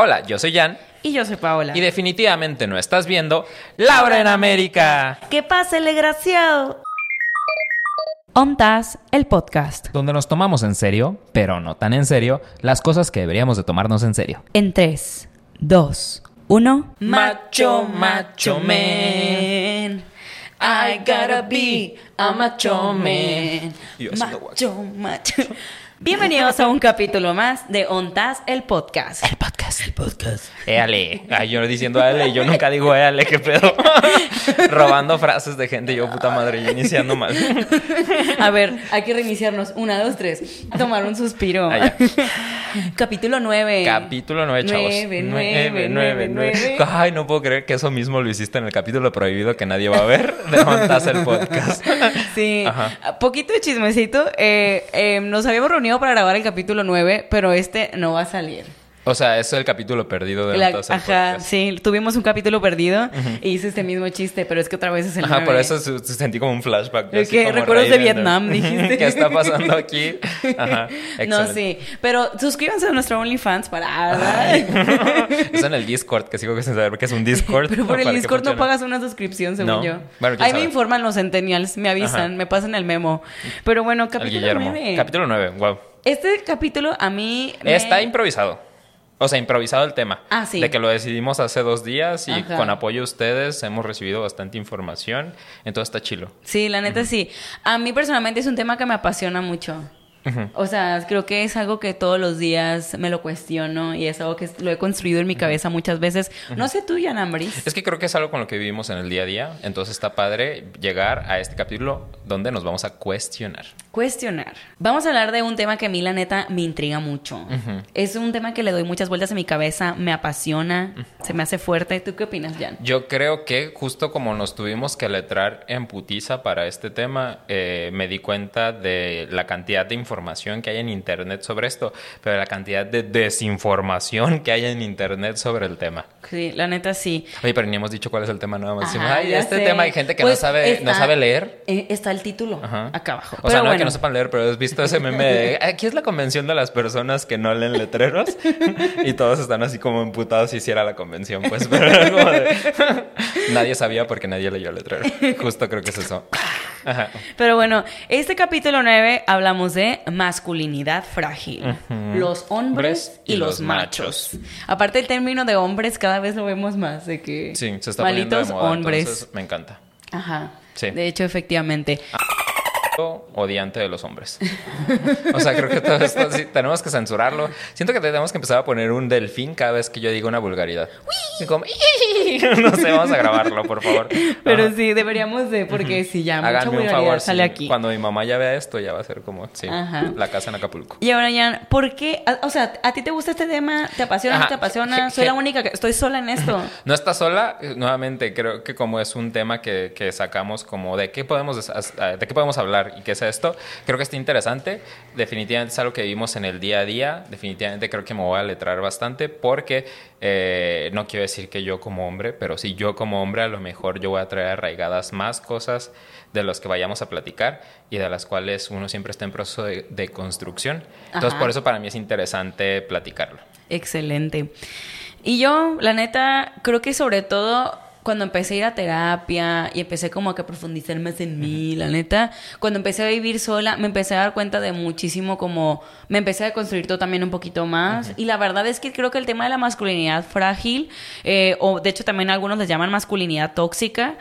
Hola, yo soy Jan. Y yo soy Paola. Y definitivamente no estás viendo Laura en América. ¿Qué pasa, el desgraciado? Ontas, el podcast. Donde nos tomamos en serio, pero no tan en serio, las cosas que deberíamos de tomarnos en serio. En 3, 2, 1. Macho, macho man. I gotta be a macho man. Dios, lo guacho. macho, macho. Bienvenidos a un capítulo más de Ontas, el podcast. El podcast. El podcast. Éale. Ay, yo diciendo éale, yo nunca digo éale, qué pedo. Robando frases de gente, yo puta madre, yo iniciando mal. A ver, hay que reiniciarnos. Una, dos, tres. Tomar un suspiro. Ah. Capítulo 9. Capítulo 9, chavos. Nueve, nueve, nueve, nueve. Ay, no puedo creer que eso mismo lo hiciste en el capítulo prohibido que nadie va a ver de Montas el podcast. Sí, Ajá. poquito de chismecito. Eh, eh, nos habíamos reunido para grabar el capítulo 9, pero este no va a salir. O sea, es el capítulo perdido de La- ajá, podcast. sí, tuvimos un capítulo perdido y hice este mismo chiste, pero es que otra vez es el Ajá, 9. por eso se- se sentí como un flashback. Recuerdos de Vietnam, dijiste. ¿Qué está pasando aquí? Ajá, No, sí, pero suscríbanse a nuestro OnlyFans para... ¿verdad? es en el Discord, que sigo sin saber qué es un Discord. Pero por el que Discord no pagas una suscripción, según No. yo. Bueno, Ahí sabe. me informan los centennials, me avisan, Ajá. me pasan el memo. Pero bueno, capítulo Guillermo. 9. Capítulo 9, wow. Este capítulo a mí... me- Está improvisado. O sea, improvisado el tema. Ah, sí. De que lo decidimos hace dos días y Ajá. con apoyo de ustedes hemos recibido bastante información. Entonces está chilo. Sí, la neta sí. A mí personalmente es un tema que me apasiona mucho. O sea, creo que es algo que todos los días me lo cuestiono y es algo que lo he construido en mi cabeza muchas veces. No sé tú, Jan Ambris. Es que creo que es algo con lo que vivimos en el día a día. Entonces está padre llegar a este capítulo donde nos vamos a cuestionar. Cuestionar. Vamos a hablar de un tema que a mí, la neta, me intriga mucho. Es un tema que le doy muchas vueltas en mi cabeza, me apasiona, se me hace fuerte. ¿Tú qué opinas, Jan? Yo creo que justo como nos tuvimos que letrar en putiza para este tema, eh, me di cuenta de la cantidad de información que hay en Internet sobre esto, pero la cantidad de desinformación que hay en Internet sobre el tema. Sí, la neta sí. Oye, pero ni hemos dicho cuál es el tema nada más. Ajá, Ay, este sé. tema hay gente que Pues no sabe, no está- sabe leer. eh, está el título Ajá. acá abajo. O Pero sea, no bueno. que no sepan leer, pero has visto ese meme de aquí es la convención de las personas que no leen letreros y todos están así como emputados si hiciera la convención, pues, pero era como de- nadie sabía porque nadie leyó el letrero. Justo creo que es eso. Ajá. Pero bueno, este capítulo 9 hablamos de masculinidad frágil. Los hombres y, y los los machos. Aparte el término de hombres cada vez lo vemos más de que Sí, se está poniendo malitos de moda, hombres. me encanta. Ajá. Sí. De hecho, efectivamente. Odiante de los hombres. O sea, creo que todo esto sí, tenemos que censurarlo. Siento que tenemos que empezar a poner un delfín cada vez que yo diga una vulgaridad. Y como, no sé, vamos a grabarlo, por favor. Pero Ajá. sí, deberíamos de, porque si ya mucha Háganme un vulgaridad favor, sale sí. aquí. Cuando mi mamá ya vea esto, ya va a ser como, sí, Ajá. la casa en Acapulco. Y ahora, Jan, ¿por qué? O sea, ¿a ti te gusta este tema? ¿Te apasiona? ¿No Ajá. te apasiona? Soy la única que... Estoy sola en esto. No está sola, eh, nuevamente creo que como es un tema que, que sacamos como de qué podemos de qué podemos hablar y qué es esto, creo que está interesante. Definitivamente es algo que vivimos en el día a día. Definitivamente creo que me voy a letrar bastante porque eh, no quiero decir que yo como hombre, pero sí yo como hombre a lo mejor yo voy a traer arraigadas más cosas de los que vayamos a platicar y de las cuales uno siempre está en proceso de, de construcción. Entonces Ajá. por eso para mí es interesante platicarlo. Excelente. Y yo, la neta, creo que sobre todo cuando empecé a ir a terapia y empecé como a que profundizar más en mí, la neta, cuando empecé a vivir sola, me empecé a dar cuenta de muchísimo como me empecé a construir todo también un poquito más. Y la verdad es que creo que el tema de la masculinidad frágil, eh, o de hecho también algunos les llaman masculinidad tóxica,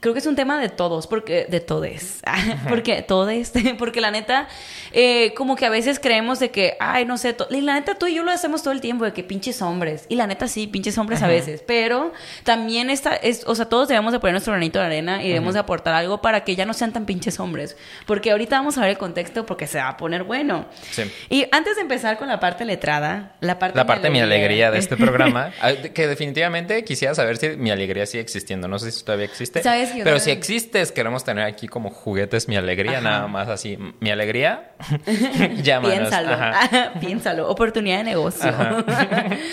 Creo que es un tema de todos, porque de todes, porque todes, porque la neta, eh, como que a veces creemos de que, ay, no sé, y la neta tú y yo lo hacemos todo el tiempo, de que pinches hombres, y la neta sí, pinches hombres a veces, pero también está, es, o sea, todos debemos de poner nuestro granito de arena y debemos de aportar algo para que ya no sean tan pinches hombres, porque ahorita vamos a ver el contexto porque se va a poner bueno. Sí. Y antes de empezar con la parte letrada, la parte La parte de mi alegría de este programa, ah, que definitivamente quisiera saber si mi alegría sigue existiendo. No sé si todavía existe. ¿Sabes Pero si existes, queremos tener aquí como juguetes mi alegría, Ajá. nada más así. Mi alegría, llámanos. Piénsalo, Ajá. piénsalo, oportunidad de negocio.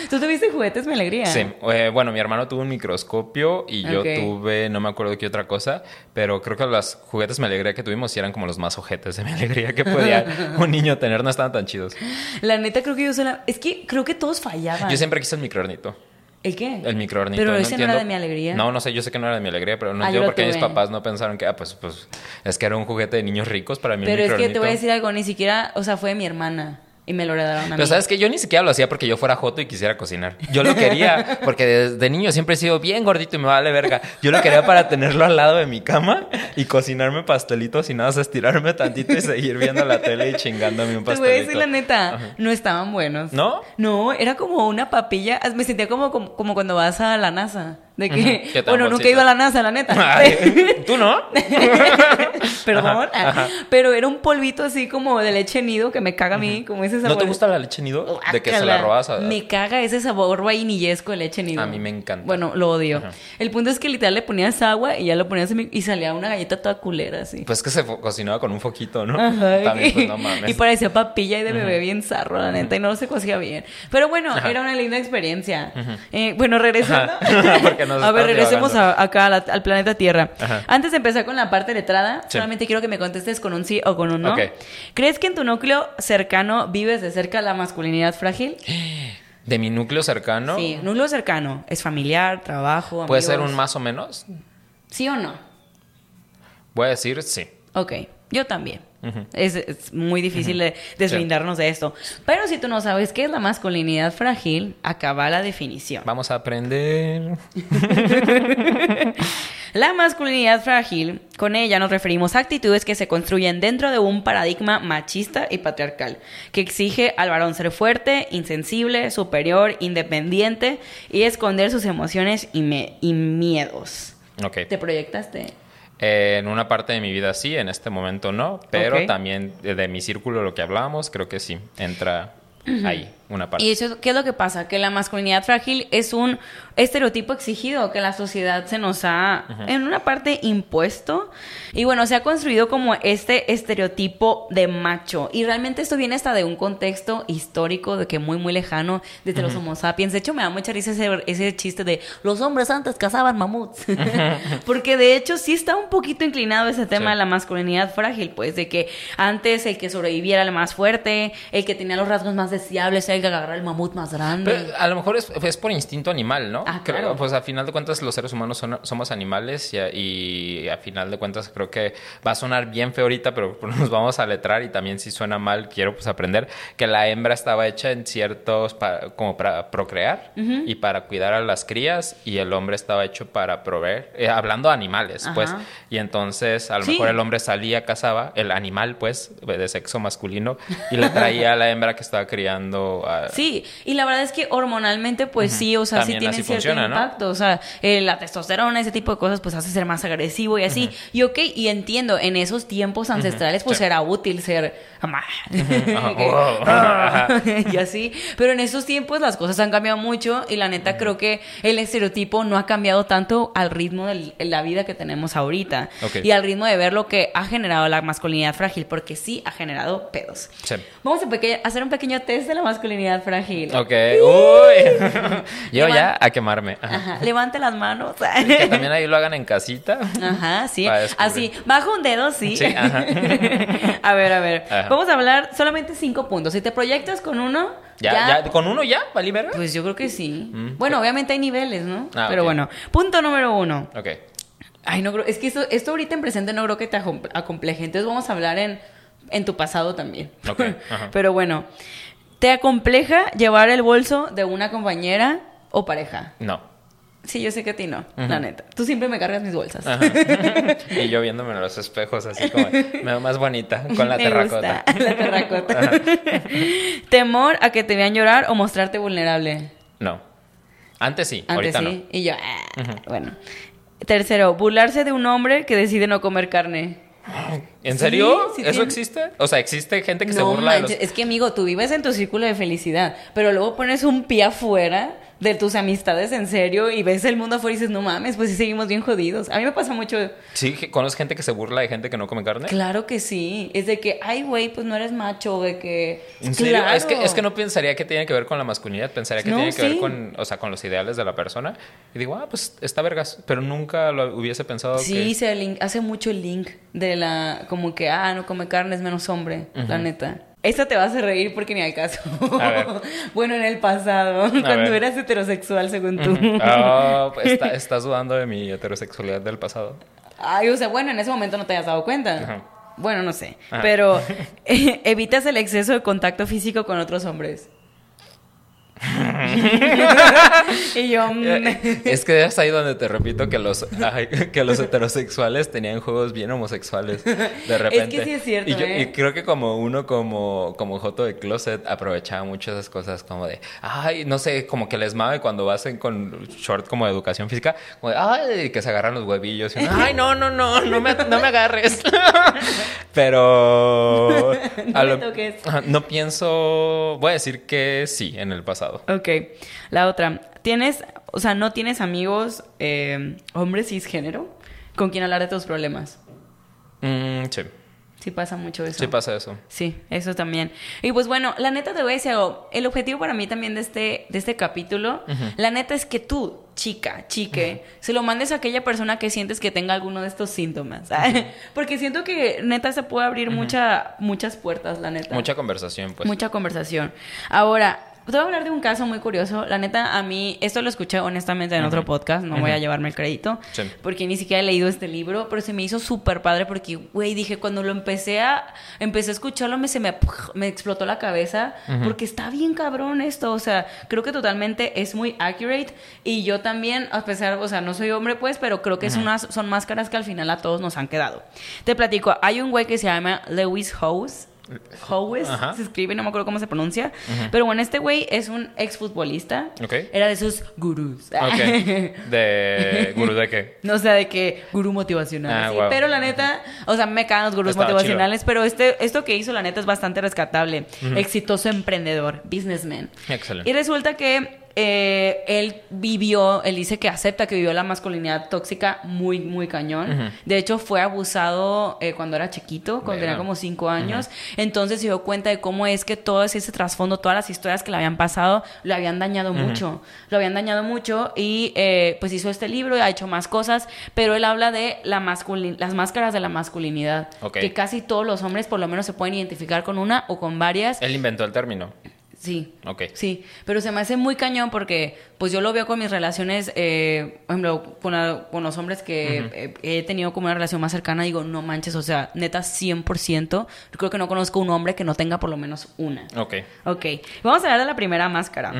¿Tú tuviste juguetes mi alegría? Sí, eh, bueno, mi hermano tuvo un microscopio y yo tuve, no me acuerdo qué otra cosa, pero creo que los juguetes mi alegría que tuvimos eran como los más ojetes de mi alegría que podía un niño tener, no estaban tan chidos. La neta creo que yo sola... Es que creo que todos fallaban. Yo siempre quise el microornito. ¿El qué? El microornito. Pero ese no era de mi alegría. No, no sé, yo sé que no era de mi alegría, pero no entiendo por qué mis papás no pensaron que, ah, pues, pues, es que era un juguete de niños ricos para mí. el Pero es que te voy a decir algo, ni siquiera, o sea, fue de mi hermana y me lo heredaron a mí. Pero sabes que yo ni siquiera lo hacía porque yo fuera joto y quisiera cocinar. Yo lo quería porque desde niño siempre he sido bien gordito y me vale verga. Yo lo quería para tenerlo al lado de mi cama y cocinarme pastelitos y nada más estirarme tantito y seguir viendo la tele y chingándome un Te pastelito. voy a decir la neta, no estaban buenos. ¿No? No, era como una papilla. Me sentía como, como, como cuando vas a la NASA. De que, dan bueno, nunca he ido a la NASA, la neta. Ay, ¿Tú no? Perdón. Ajá, ajá. Pero era un polvito así como de leche nido que me caga a mí, como ese sabor. ¿No te gusta la leche nido? De que se la robas a... Me caga ese sabor vainillesco de leche nido. A mí me encanta. Bueno, lo odio. El punto es que literal le ponías agua y ya lo ponías en y salía una galleta toda culera así. Pues que se cocinaba con un foquito, ¿no? Ajá. También, pues no mames. Y parecía papilla y de bebé bien zarro, la neta, y no se cocía bien. Pero bueno, era una linda experiencia. Eh, bueno, regresando. Porque nos a ver, regresemos a- acá a la- al planeta Tierra. Ajá. Antes de empezar con la parte letrada, Sí. solamente quiero que me contestes con un sí o con un no. Ok. ¿Crees que en tu núcleo cercano vives de cerca la masculinidad frágil? De mi núcleo cercano, Sí, núcleo cercano. ¿Es familiar, trabajo, puede ser amigos? un más o menos. ¿Sí o no? Voy a decir sí. Ok, yo también. es, es muy difícil de deslindarnos de esto. Pero si tú no sabes qué es la masculinidad frágil, acaba la definición. Vamos a aprender. La masculinidad frágil, con ella nos referimos a actitudes que se construyen dentro de un paradigma machista y patriarcal, que exige al varón ser fuerte, insensible, superior, independiente y esconder sus emociones y, y miedos. Ok. ¿Te proyectaste? Eh, en una parte de mi vida sí, en este momento no, pero también de, de mi círculo, lo que hablábamos, creo que sí, entra ahí una parte. ¿Y eso qué es lo que pasa? Que la masculinidad frágil es un estereotipo exigido que la sociedad se nos ha, en una parte, impuesto. Y bueno, se ha construido como este estereotipo de macho. Y realmente esto viene hasta de un contexto histórico, de que muy, muy lejano, desde los Homo sapiens. De hecho, me da mucha risa ese, ese chiste de los hombres antes cazaban mamuts. Porque de hecho, sí está un poquito inclinado ese tema Sí. de la masculinidad frágil, pues, de que antes el que sobreviviera era el más fuerte, el que tenía los rasgos más deseables, el que agarrara el mamut más grande. Pero a lo mejor es, es por instinto animal, ¿no? Ah, Creo- claro. pues a final de cuentas los seres humanos son- somos animales y a, y a final de cuentas creo que va a sonar bien feo ahorita, pero nos vamos a letrar y también si suena mal quiero pues aprender que la hembra estaba hecha en ciertos, pa- como para procrear y para cuidar a las crías y el hombre estaba hecho para proveer, eh, hablando de animales, Ajá. pues. Y entonces a lo Sí. mejor el hombre salía, cazaba, el animal pues de sexo masculino y le traía a la hembra que estaba criando a, Sí, y la verdad es que hormonalmente, pues sí, o sea, También sí tiene así cierto funciona, ¿no? impacto. O sea, eh, la testosterona, ese tipo de cosas, pues hace ser más agresivo y así. Y ok, y entiendo, en esos tiempos ancestrales, pues Sí. era útil ser Wow. Ah, y así. Pero en esos tiempos las cosas han cambiado mucho y la neta creo que el estereotipo no ha cambiado tanto al ritmo de la vida que tenemos ahorita. Ok. Y al ritmo de ver lo que ha generado la masculinidad frágil, porque sí ha generado pedos. Sí. Vamos a hacer un pequeño test de la masculinidad frágil. Ok, uy. Yo ya a quemarme. Ajá. Ajá, levante las manos. Que también ahí lo hagan en casita. Ajá, sí. Así, bajo un dedo, sí. Sí, ajá. a ver, a ver. Ajá. Vamos a hablar solamente cinco puntos. Si te proyectas con uno, ¿Ya, ya, con uno ya? ¿Valí verga? Pues yo creo que sí. Mm. Bueno, obviamente hay niveles, ¿no? Ah, Pero bueno. Punto número uno. Ok. Ay, no creo. Es que esto, esto ahorita en presente no creo que te acom- acompleje. Entonces vamos a hablar en, en tu pasado también. Ok, ajá. Pero bueno. ¿Te acompleja llevar el bolso de una compañera o pareja? No. Sí, yo sé que a ti no, la neta. Tú siempre me cargas mis bolsas. Ajá. y yo viéndome en los espejos así como me veo más bonita con la Me terracota. gusta, la terracota. Temor a que te vean llorar o mostrarte vulnerable. No. Antes sí, Antes ahorita sí. Y yo, ah, bueno. Tercero, burlarse de un hombre que decide no comer carne. ¿En serio? Sí, sí ¿Eso existe? O sea, existe gente que se burla de los... es que amigo, tú vives en tu círculo de felicidad, pero luego pones un pie afuera de tus amistades en serio y ves el mundo afuera y dices, no mames, pues sí seguimos bien jodidos. A mí me pasa mucho. Sí, ¿conoces gente que se burla de gente que no come carne? Claro que sí. Es de que, ay, güey, pues no eres macho, de que. ¿En serio? Es, que, es que no pensaría que tiene que ver con la masculinidad, pensaría que tiene que ver con, o sea, con los ideales de la persona. Y digo, ah, pues está vergas, pero nunca lo hubiese pensado. Sí, se hace mucho el link de la, como que, ah, no come carne, es menos hombre, la neta. Esta te va a hacer reír porque ni al caso. bueno, en el pasado, cuando eras heterosexual, según tú. oh, pues estás dudando de mi heterosexualidad del pasado. Ay, o sea, bueno, en ese momento no te hayas dado cuenta. Bueno, no sé. Pero evitas el exceso de contacto físico con otros hombres. y yo. Mm. Es que es ahí donde te repito que los, que los heterosexuales tenían juegos bien homosexuales. De repente. Es que sí es cierto. Y, yo, ¿eh? y creo que como uno, como, como Joto de Closet, aprovechaba mucho esas cosas como de. Ay, no sé, como que les mame cuando vas con short como de educación física. Como de. Ay, que se agarran los huevillos. Y ay, no, no, no, no me, no me agarres. Pero. no, toques. no pienso. Voy a decir que sí en el pasado. Ok. La otra. ¿Tienes, o sea, no tienes amigos eh, hombres cisgénero con quien hablar de tus problemas? Mm, sí. Sí pasa mucho eso. Sí pasa eso. Sí, eso también. Y pues bueno, la neta te voy a decir algo. El objetivo para mí también de este, de este capítulo, la neta es que tú, chica, chique, se lo mandes a aquella persona que sientes que tenga alguno de estos síntomas. Porque siento que neta se puede abrir mucha, muchas puertas, la neta. Mucha conversación, pues. Mucha conversación. Ahora, te voy a hablar de un caso muy curioso. La neta, a mí, esto lo escuché honestamente en otro podcast, no voy a llevarme el crédito, porque ni siquiera he leído este libro, pero se me hizo súper padre porque, güey, dije, cuando lo empecé a, empecé a escucharlo, me, se me, me explotó la cabeza, porque está bien cabrón esto, o sea, creo que totalmente es muy accurate y yo también, a pesar, o sea, no soy hombre pues, pero creo que es unas, son máscaras que al final a todos nos han quedado. Te platico, hay un güey que se llama Lewis Howes, Howes se escribe, no me acuerdo cómo se pronuncia. Pero bueno, este güey es un exfutbolista. Era de esos gurús. ¿De gurú de qué? No sé, de qué gurú motivacional. Ah, pero la neta, o sea, me cagan los gurús motivacionales, pero este, esto que hizo, la neta, es bastante rescatable. Exitoso emprendedor, businessman. Excelente. Y resulta que eh, él vivió, él dice que acepta que vivió la masculinidad tóxica muy, muy cañón. De hecho, fue abusado eh, cuando era chiquito, cuando tenía como cinco años. Entonces se dio cuenta de cómo es que todo ese trasfondo, todas las historias que le habían pasado, lo habían dañado mucho. Lo habían dañado mucho y eh, pues hizo este libro y ha hecho más cosas, pero él habla de la las máscaras de la masculinidad. Que casi todos los hombres por lo menos se pueden identificar con una o con varias. Él inventó el término. Sí. Ok. Sí, pero se me hace muy cañón porque, pues yo lo veo con mis relaciones, eh, por ejemplo, con, los hombres que he, tenido como una relación más cercana, digo, no manches, o sea, neta 100%, yo creo que no conozco un hombre que no tenga por lo menos una. Ok. Ok. Vamos a hablar de la primera máscara.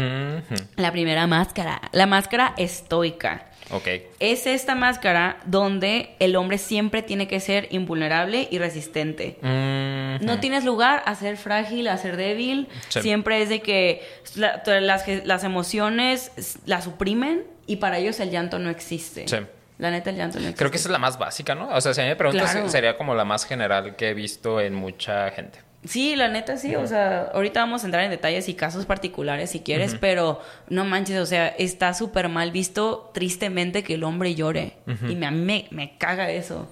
La primera máscara, la máscara estoica. Ok. Es esta máscara donde el hombre siempre tiene que ser invulnerable y resistente. No tienes lugar a ser frágil, a ser débil. Siempre es de que las, emociones las suprimen y para ellos el llanto no existe. Sí. La neta, el llanto no existe. Creo que esa es la más básica, ¿no? O sea, si a mí me preguntas, sería como la más general que he visto en mucha gente. Sí, la neta sí, o sea, ahorita vamos a entrar en detalles y casos particulares si quieres, pero no manches, o sea, está súper mal visto tristemente que el hombre llore y me, me, me caga eso.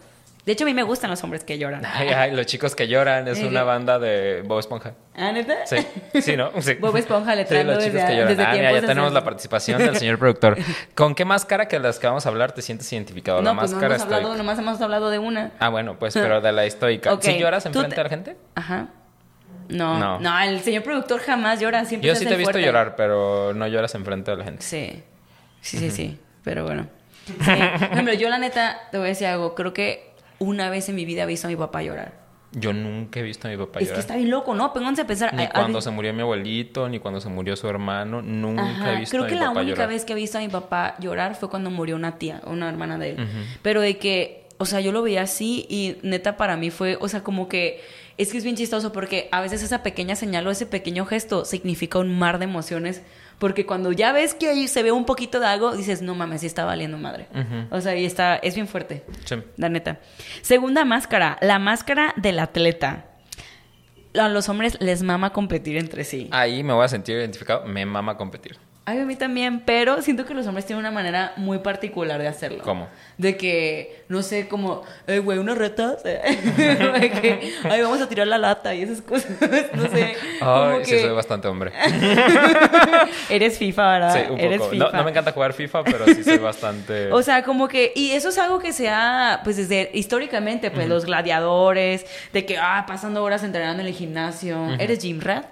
De hecho, a mí me gustan los hombres que lloran. Ay, ay, los chicos que lloran es una banda de Bob Esponja. ¿Ah, neta? Sí, sí, ¿no? Sí. Bob Esponja le trae los chicos que lloran. ah, ya tenemos la participación del señor productor. ¿Con qué máscara que las que vamos a hablar te sientes identificado? No, la pues máscara no hemos hablado, nomás hemos hablado de una. Ah, bueno, pues, pero de la estoica. ¿Sí lloras enfrente te... a la gente? Ajá. No, no, el señor productor jamás llora, siempre Yo sí te he visto llorar, pero no lloras enfrente de la gente. Sí, sí, sí, sí, pero bueno. Por ejemplo, yo la neta, te voy a decir algo, creo que una vez en mi vida he visto a mi papá llorar. Yo nunca he visto a mi papá llorar. Es que está bien loco, ¿no? Pónganse a pensar. Ni cuando se murió mi abuelito, ni cuando se murió su hermano, nunca he visto Creo a mi que papá la única llorar. vez que he visto a mi papá llorar fue cuando murió una tía, una hermana de él. Pero de que, o sea, yo lo veía así y neta para mí fue, o sea, como que es que es bien chistoso porque a veces esa pequeña señal o ese pequeño gesto significa un mar de emociones. Porque cuando ya ves que ahí se ve un poquito de algo, dices, no mames, sí está valiendo madre. O sea, y está, es bien fuerte. Sí. La neta. Segunda máscara, la máscara del atleta. A los hombres les mama competir entre sí. Ahí me voy a sentir identificado. Me mama competir. Ay, a mí también, pero siento que los hombres tienen una manera muy particular de hacerlo. ¿Cómo? De que, no sé, como, eh, güey, una reta. de que, ay, vamos a tirar la lata y esas cosas. no sé. como Ay, sí, que- soy bastante hombre. Eres FIFA, ¿verdad? Sí, un Eres poco. FIFA. No, no me encanta jugar FIFA, pero sí soy bastante... O sea, como que, y eso es algo que se ha, pues desde históricamente, pues los gladiadores, de que, ah, pasando horas entrenando en el gimnasio, eres gym rat.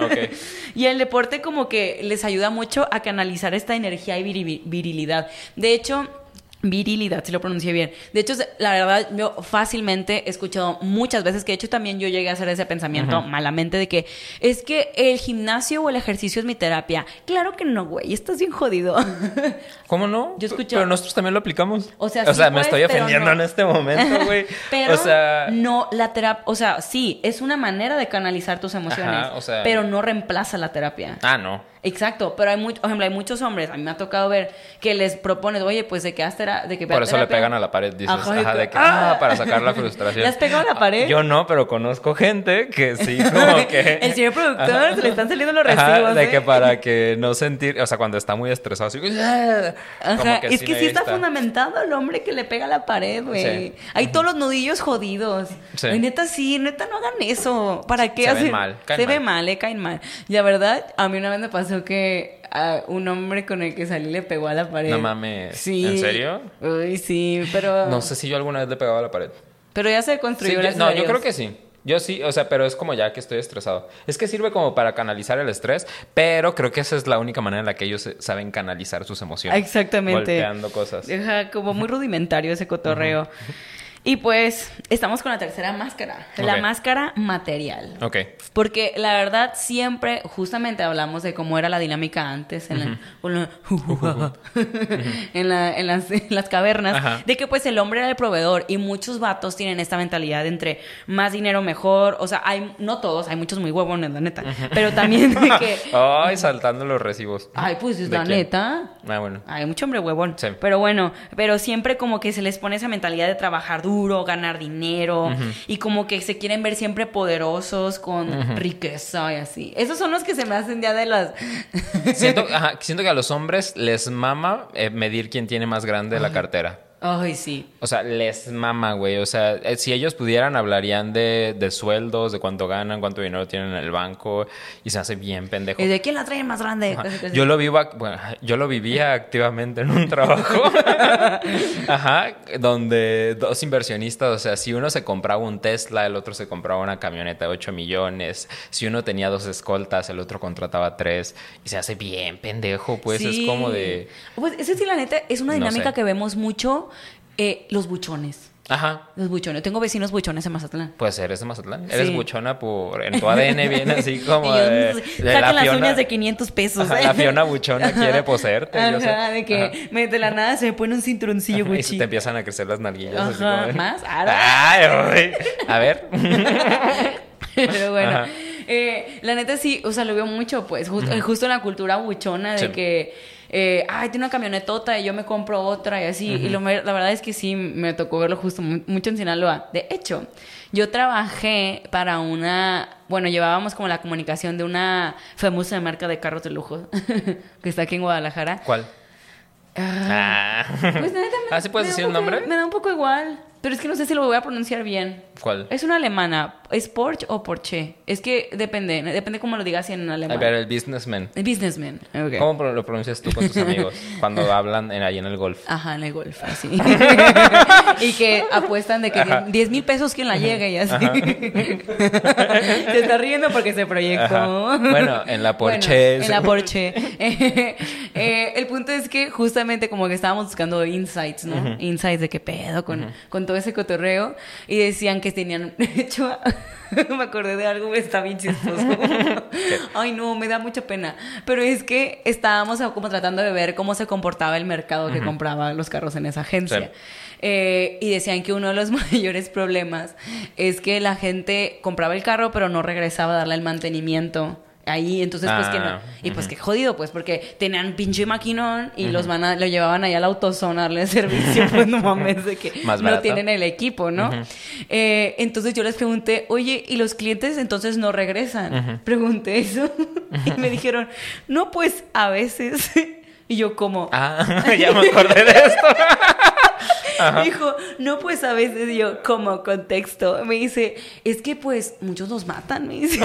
Ok. Y el deporte como que les ayuda mucho a canalizar esta energía y viri- virilidad. De hecho, virilidad, si lo pronuncié bien. De hecho, la verdad, yo fácilmente he escuchado muchas veces que de hecho también yo llegué a hacer ese pensamiento malamente de que es que el gimnasio o el ejercicio es mi terapia. Claro que no, güey, estás bien jodido. ¿Cómo no? Yo escucho- Pero nosotros también lo aplicamos. O sea, o sí sea me estoy ofendiendo no. en este momento, güey. Pero o sea, no, la terapia, o sea, sí, es una manera de canalizar tus emociones, Ajá, o sea- pero no reemplaza la terapia. ah, no. Exacto, pero hay mucho, por ejemplo, hay muchos hombres, a mí me ha tocado ver que les propones, oye, pues de que tera- de que Por eso le terapia". pegan a la pared, dices, Ajá, ajá, de que, ah, para sacar la frustración. ¿Le has pegado a la pared? Yo no, pero conozco gente que sí, como que... El señor productor, se le están saliendo los Ajá, recibos. de ¿eh? que para que no sentir, o sea, cuando está muy estresado, así, "Ah", Ajá, como es que sí está fundamentado el hombre que le pega a la pared, güey. Sí. Hay todos los nudillos jodidos. Sí. Y neta, sí, neta, no hagan eso. ¿Para qué Se ven hacen? mal, caen Se ve mal. le caen mal. Y la verdad, a mí una vez me pasó que a un hombre con el que salí le pegó a la pared. No mames. Sí. ¿En serio? Uy, sí, pero. No sé si yo alguna vez le pegaba a la pared. Pero ya se Sí, construyó yo- gracias no, yo creo que sí. Yo sí, o sea, pero es como ya que estoy estresado. Es que sirve como para canalizar el estrés, pero creo que esa es la única manera en la que ellos eh, saben canalizar sus emociones. Exactamente. Golpeando cosas. Ajá, como muy rudimentario ese cotorreo. Y pues, estamos con la tercera máscara. La máscara material. Ok. Porque la verdad siempre, justamente hablamos de cómo era la dinámica antes en, la- las, cavernas, Ajá. de que pues el hombre era el proveedor y muchos vatos tienen esta mentalidad de entre más dinero mejor, o sea, hay, no todos, hay muchos muy huevones, la neta, pero también de que, Ay, saltando los recibos. ay, pues es ¿De la quién? neta. Ah, bueno. Hay mucho hombre huevón. Sí. Pero bueno, pero siempre como que se les pone esa mentalidad de trabajar duro, ganar dinero y como que se quieren ver siempre poderosos con riqueza y así. Esos son los que se me hacen ya de las... Siento, ajá, siento que a los hombres les mama eh, medir quién tiene más grande la cartera. Ay, sí. O sea, les mama, güey. O sea, eh, si ellos pudieran, hablarían de, de sueldos, de cuánto ganan, cuánto dinero tienen en el banco. Y se hace bien pendejo. ¿Y de quién la trae más grande? Ajá. Casi, casi. Yo lo vivo, bueno, yo lo vivía activamente en un trabajo, ajá, donde dos inversionistas, o sea, si uno se compraba un Tesla, el otro se compraba una camioneta de 8 millones, si uno tenía dos escoltas, el otro contrataba tres, y se hace bien pendejo, pues es como de, Pues ese sí, la neta, es una No dinámica sé. que vemos mucho, eh, los buchones. ajá. Los buchones. Tengo vecinos buchones en Mazatlán. Pues eres de Mazatlán. Sí. Eres buchona por... En tu ADN viene así como Y yo, de... de Saquen las Fiona- uñas de 500 pesos. Ajá, ¿eh? la Fiona buchona quiere poseerte. yo sé. Ajá, de que me- de la nada se me pone un cinturoncillo Y se Gucci. te empiezan a crecer las nalguillas. así Ajá, como de- ¿más? Ay. A ver. Pero bueno, eh, la neta sí, o sea, lo veo mucho, pues, ju- eh, justo en la cultura buchona de Sí. que, eh, ay, tiene una camionetota y yo me compro otra y así. Y lo, la verdad es que sí, me tocó verlo justo mu- mucho en Sinaloa. De hecho, yo trabajé para una, bueno, llevábamos como la comunicación de una famosa marca de carros de lujo que está aquí en Guadalajara. ¿Cuál? Ah, Ah. pues me- ¿Ah, sí puedes decir un nombre? Me da un poco igual, pero es que no sé si lo voy a pronunciar bien. ¿Cuál? Es una alemana. ¿Es Porsche o Porsche? Es que depende. Depende cómo lo digas en A alemán. ver, el businessman. El businessman. ¿Cómo lo pronuncias tú con tus amigos cuando hablan en, ahí en el golf? Ajá, en el golf, así. y que apuestan de que 10 mil pesos quien la llegue y así. se está riendo porque se proyectó. Ajá. Bueno, en la Bueno, Porsche. en la Porsche. Eh, eh, el punto es que justamente como que estábamos buscando insights, ¿no? Insights de qué pedo con, con todo ese cotorreo. Y decían que tenían, de hecho, me acordé de algo, está bien chistoso. Ay, no, me da mucha pena. Pero es que estábamos como tratando de ver cómo se comportaba el mercado que compraba los carros en esa agencia. Sí. Eh, y decían que uno de los mayores problemas es que la gente compraba el carro pero no regresaba a darle el mantenimiento ahí, entonces pues que no, Ah, y pues ujú. que jodido pues porque tenían pinche maquinón y los van a, lo llevaban ahí al autozone a darle servicio, pues no mames de que Más no tienen el equipo, ¿no? Eh, entonces yo les pregunté, oye, ¿y los clientes entonces no regresan? Pregunté eso y me dijeron, no, pues a veces. Y yo como, Ah, ya me acordé de esto. Ajá. Dijo, no, pues a veces yo, como contexto, me dice, es que pues muchos nos matan, me dice.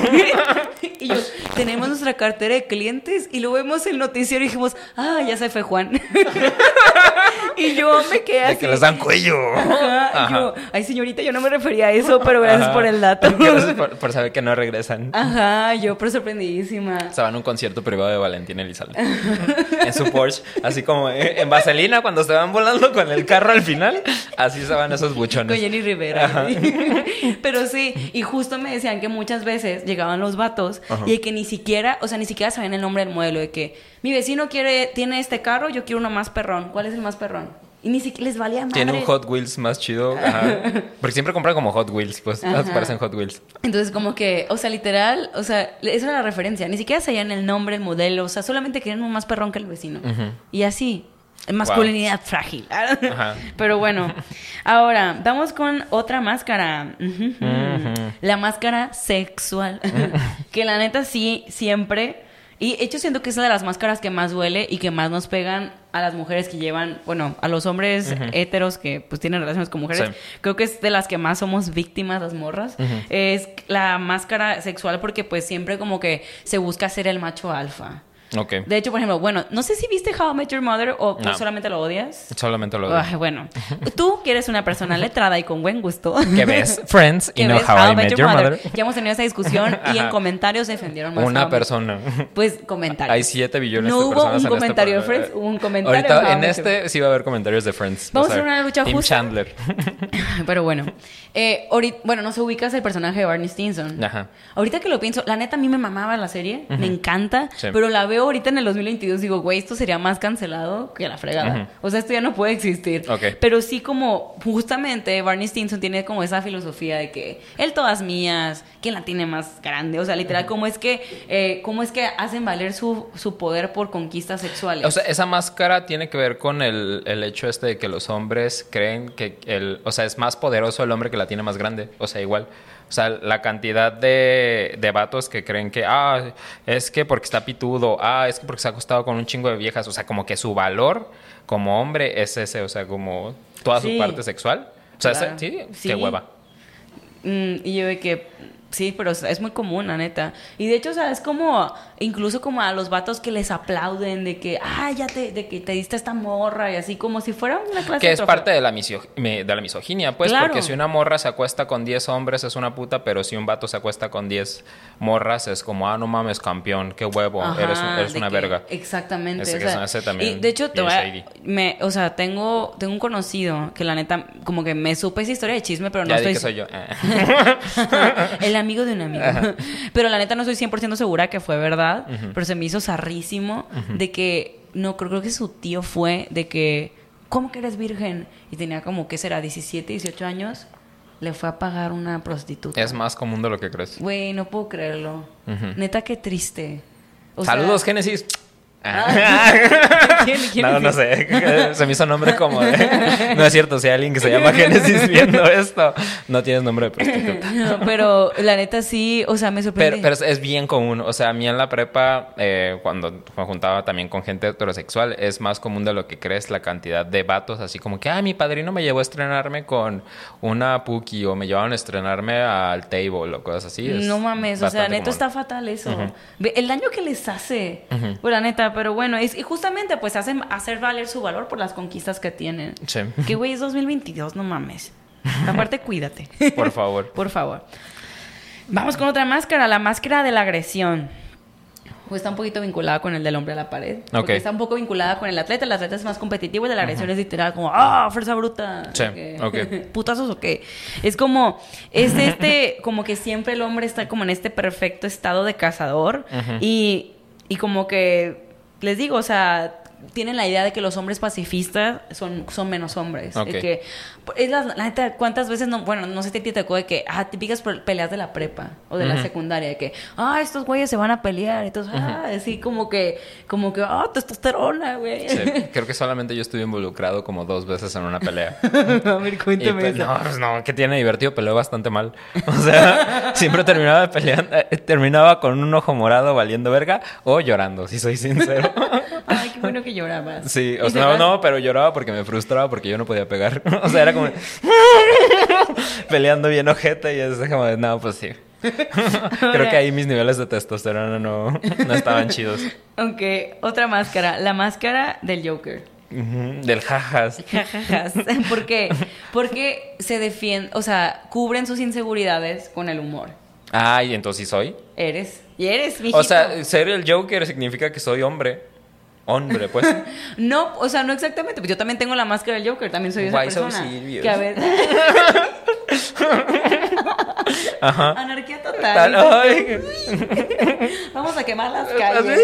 y yo, tenemos nuestra cartera de clientes y luego vemos el noticiero y dijimos, ah, ya se fue Juan. y yo me quedé De así. que les dan cuello. Ajá, y Ajá. yo, ay señorita, yo no me refería a eso, pero gracias por el dato. Gracias por, por saber que no regresan. Ajá, yo pero sorprendidísima. Estaban en un concierto privado de Valentín Elizalde. en su Porsche. Así como eh, en Vaselina, cuando se van volando con el carro al final. Así van esos Con buchones. Jenny Rivera. Pero sí, y justo me decían que muchas veces llegaban los vatos Ajá. y que ni siquiera, o sea, ni siquiera sabían el nombre del modelo, de que mi vecino quiere, tiene este carro, yo quiero uno más perrón. ¿Cuál es el más perrón? Y ni siquiera les valía madre. Tiene un Hot Wheels más chido. Ajá. Porque siempre compran como Hot Wheels, pues. Ajá. Parecen Hot Wheels. Entonces, como que, o sea, literal, o sea, esa era la referencia. Ni siquiera sabían el nombre, el modelo, o sea, solamente querían uno más perrón que el vecino. Y así, masculinidad frágil. Ajá. Pero bueno, ahora vamos con otra máscara. La máscara sexual. que la neta sí, siempre. Y hecho siento que es una de las máscaras que más duele y que más nos pegan a las mujeres que llevan, bueno, a los hombres Ujú. heteros que pues tienen relaciones con mujeres. Sí. Creo que es de las que más somos víctimas las morras. Es la máscara sexual porque pues siempre como que se busca ser el macho alfa. Ok. De hecho, por ejemplo, bueno, no sé si viste How I Met Your Mother o No. solamente lo odias. Solamente lo Ay, bueno, tú que eres una persona letrada y con buen gusto. Que ves Friends y no ves How I Met Your Mother. Ya hemos tenido esa discusión y en comentarios defendieron más How Una persona. Pues comentarios. Hay 7 billones No de hubo personas un en este comentario de. Friends, hubo un comentario How Ahorita en este sí va a haber comentarios de Friends. Vamos a hacer una lucha justa. Chandler. Pero bueno, eh, ahorita- bueno, no se ubicas el personaje de Barney Stinson. Ajá. Ahorita que lo pienso, la neta a mí me mamaba la serie, me encanta, Sí. pero la veo ahorita en el 2022 digo, güey, esto sería más cancelado que la fregada. O sea, esto ya no puede existir. Pero sí como, justamente, Barney Stinson tiene como esa filosofía de que él todas mías, ¿quién la tiene más grande? O sea, literal, ¿cómo es que, eh, cómo es que hacen valer su, su poder por conquistas sexuales? O sea, esa máscara tiene que ver con el, el hecho este de que los hombres creen que el, o sea, es más poderoso el hombre que la tiene más grande. O sea, igual. O sea, la cantidad de, de vatos que creen que, ah, es que porque está pitudo, ah, es que porque se ha acostado con un chingo de viejas. O sea, como que su valor como hombre es ese, o sea, como toda Sí. su parte sexual. O sea, Claro. ese- sí, Sí. qué hueva. Mm, y yo de que sí, pero es- muy común, la neta. Y de hecho, o sea, es como incluso como a los vatos que les aplauden de que, ah, ya te, de que te diste esta morra y así como si fuera una clase Que es parte de la, de la misoginia, pues, Claro. porque si una morra se acuesta con 10 hombres es una puta, pero si un vato se acuesta con 10 morras es como, ah, no mames, campeón, qué huevo, Ajá, eres, un- eres una que- verga. Exactamente. Ese o sea, ese también y de hecho, te a- me, o sea, tengo, tengo un conocido que la neta, como que me supe esa historia de chisme, pero no ya di que soy yo. Amigo de un amigo. Pero la neta no estoy 100% segura que fue verdad, pero se me hizo zarrísimo de que, no, creo, creo que su tío fue de que, ¿cómo que eres virgen? Y tenía como, ¿qué será? 17, 18 años. Le fue a pagar una prostituta. es más común de lo que crees. Güey, no puedo creerlo. Neta, qué triste. O sea- Saludos, Génesis. Ah. ¿Quién- quién no, no sé. Se me hizo nombre como de... No es cierto, si hay alguien que se llama Génesis viendo esto, no tienes nombre de prostituta. No, pero la neta sí, o sea, me sorprende. Pero, pero es- bien común. O sea, a mí en la prepa, eh, cuando me juntaba también con gente heterosexual, es más común de lo que crees la cantidad de vatos. Así como que, ah, mi padrino me llevó a estrenarme con una Puki o me llevaron a estrenarme al table o cosas así. Es No mames, o sea, neto común. está fatal eso. El daño que les hace. Pues la neta, pero bueno, es, y justamente pues hacen hacer valer su valor por las conquistas que tienen. Sí. Que güey, es 2022, no mames. Aparte, cuídate. Por favor. Por favor. Vamos con otra máscara, la máscara de la agresión. Pues está un poquito vinculada con el del hombre a la pared. Porque Ok. está un poco vinculada con el atleta. El atleta es más competitivo y de la agresión es literal como, ¡ah, fuerza bruta! Sí, De que, ok. ¿Putazos o qué? Es como, es este, como que siempre el hombre está como en este perfecto estado de cazador. Ujú. y, y como que, les digo, o sea, tienen la idea de que los hombres pacifistas son, son menos hombres. Ok. De que, es la, la neta, ¿cuántas veces no? Bueno, no sé si te tocó de que, ah, típicas pe- peleas de la prepa o de la secundaria, de que, ah, estos güeyes se van a pelear. Entonces, ah, así como que, como que, ah, testosterona, güey. Sí, creo que solamente yo estuve involucrado como dos veces en una pelea. a ver, cuéntame eso. no, pues no, que tiene divertido, peleó bastante mal. O sea, siempre terminaba peleando, eh, terminaba con un ojo morado valiendo verga o llorando, si soy sincero. Ay, qué bueno que llorabas. Sí, o Y sea, no, no, pero lloraba porque me frustraba porque yo no podía pegar. O sea, era como peleando bien ojete y es como, de, no, pues sí. Creo que ahí mis niveles de testosterona no, no estaban chidos. Aunque, otra máscara, la máscara del Joker. Del jajas. Jajajas. ¿Por qué? Porque se defienden, o sea, cubren sus inseguridades con el humor. Ay, entonces sí soy. Eres. Y eres, mijito. O sea, ser el Joker significa que soy hombre. Hombre, pues. No, o sea, no exactamente. Pues yo también tengo la máscara del Joker. También soy esa Why so persona. serious? Que a ver... Ajá. Anarquía Tal- ay. Vamos a quemar las calles.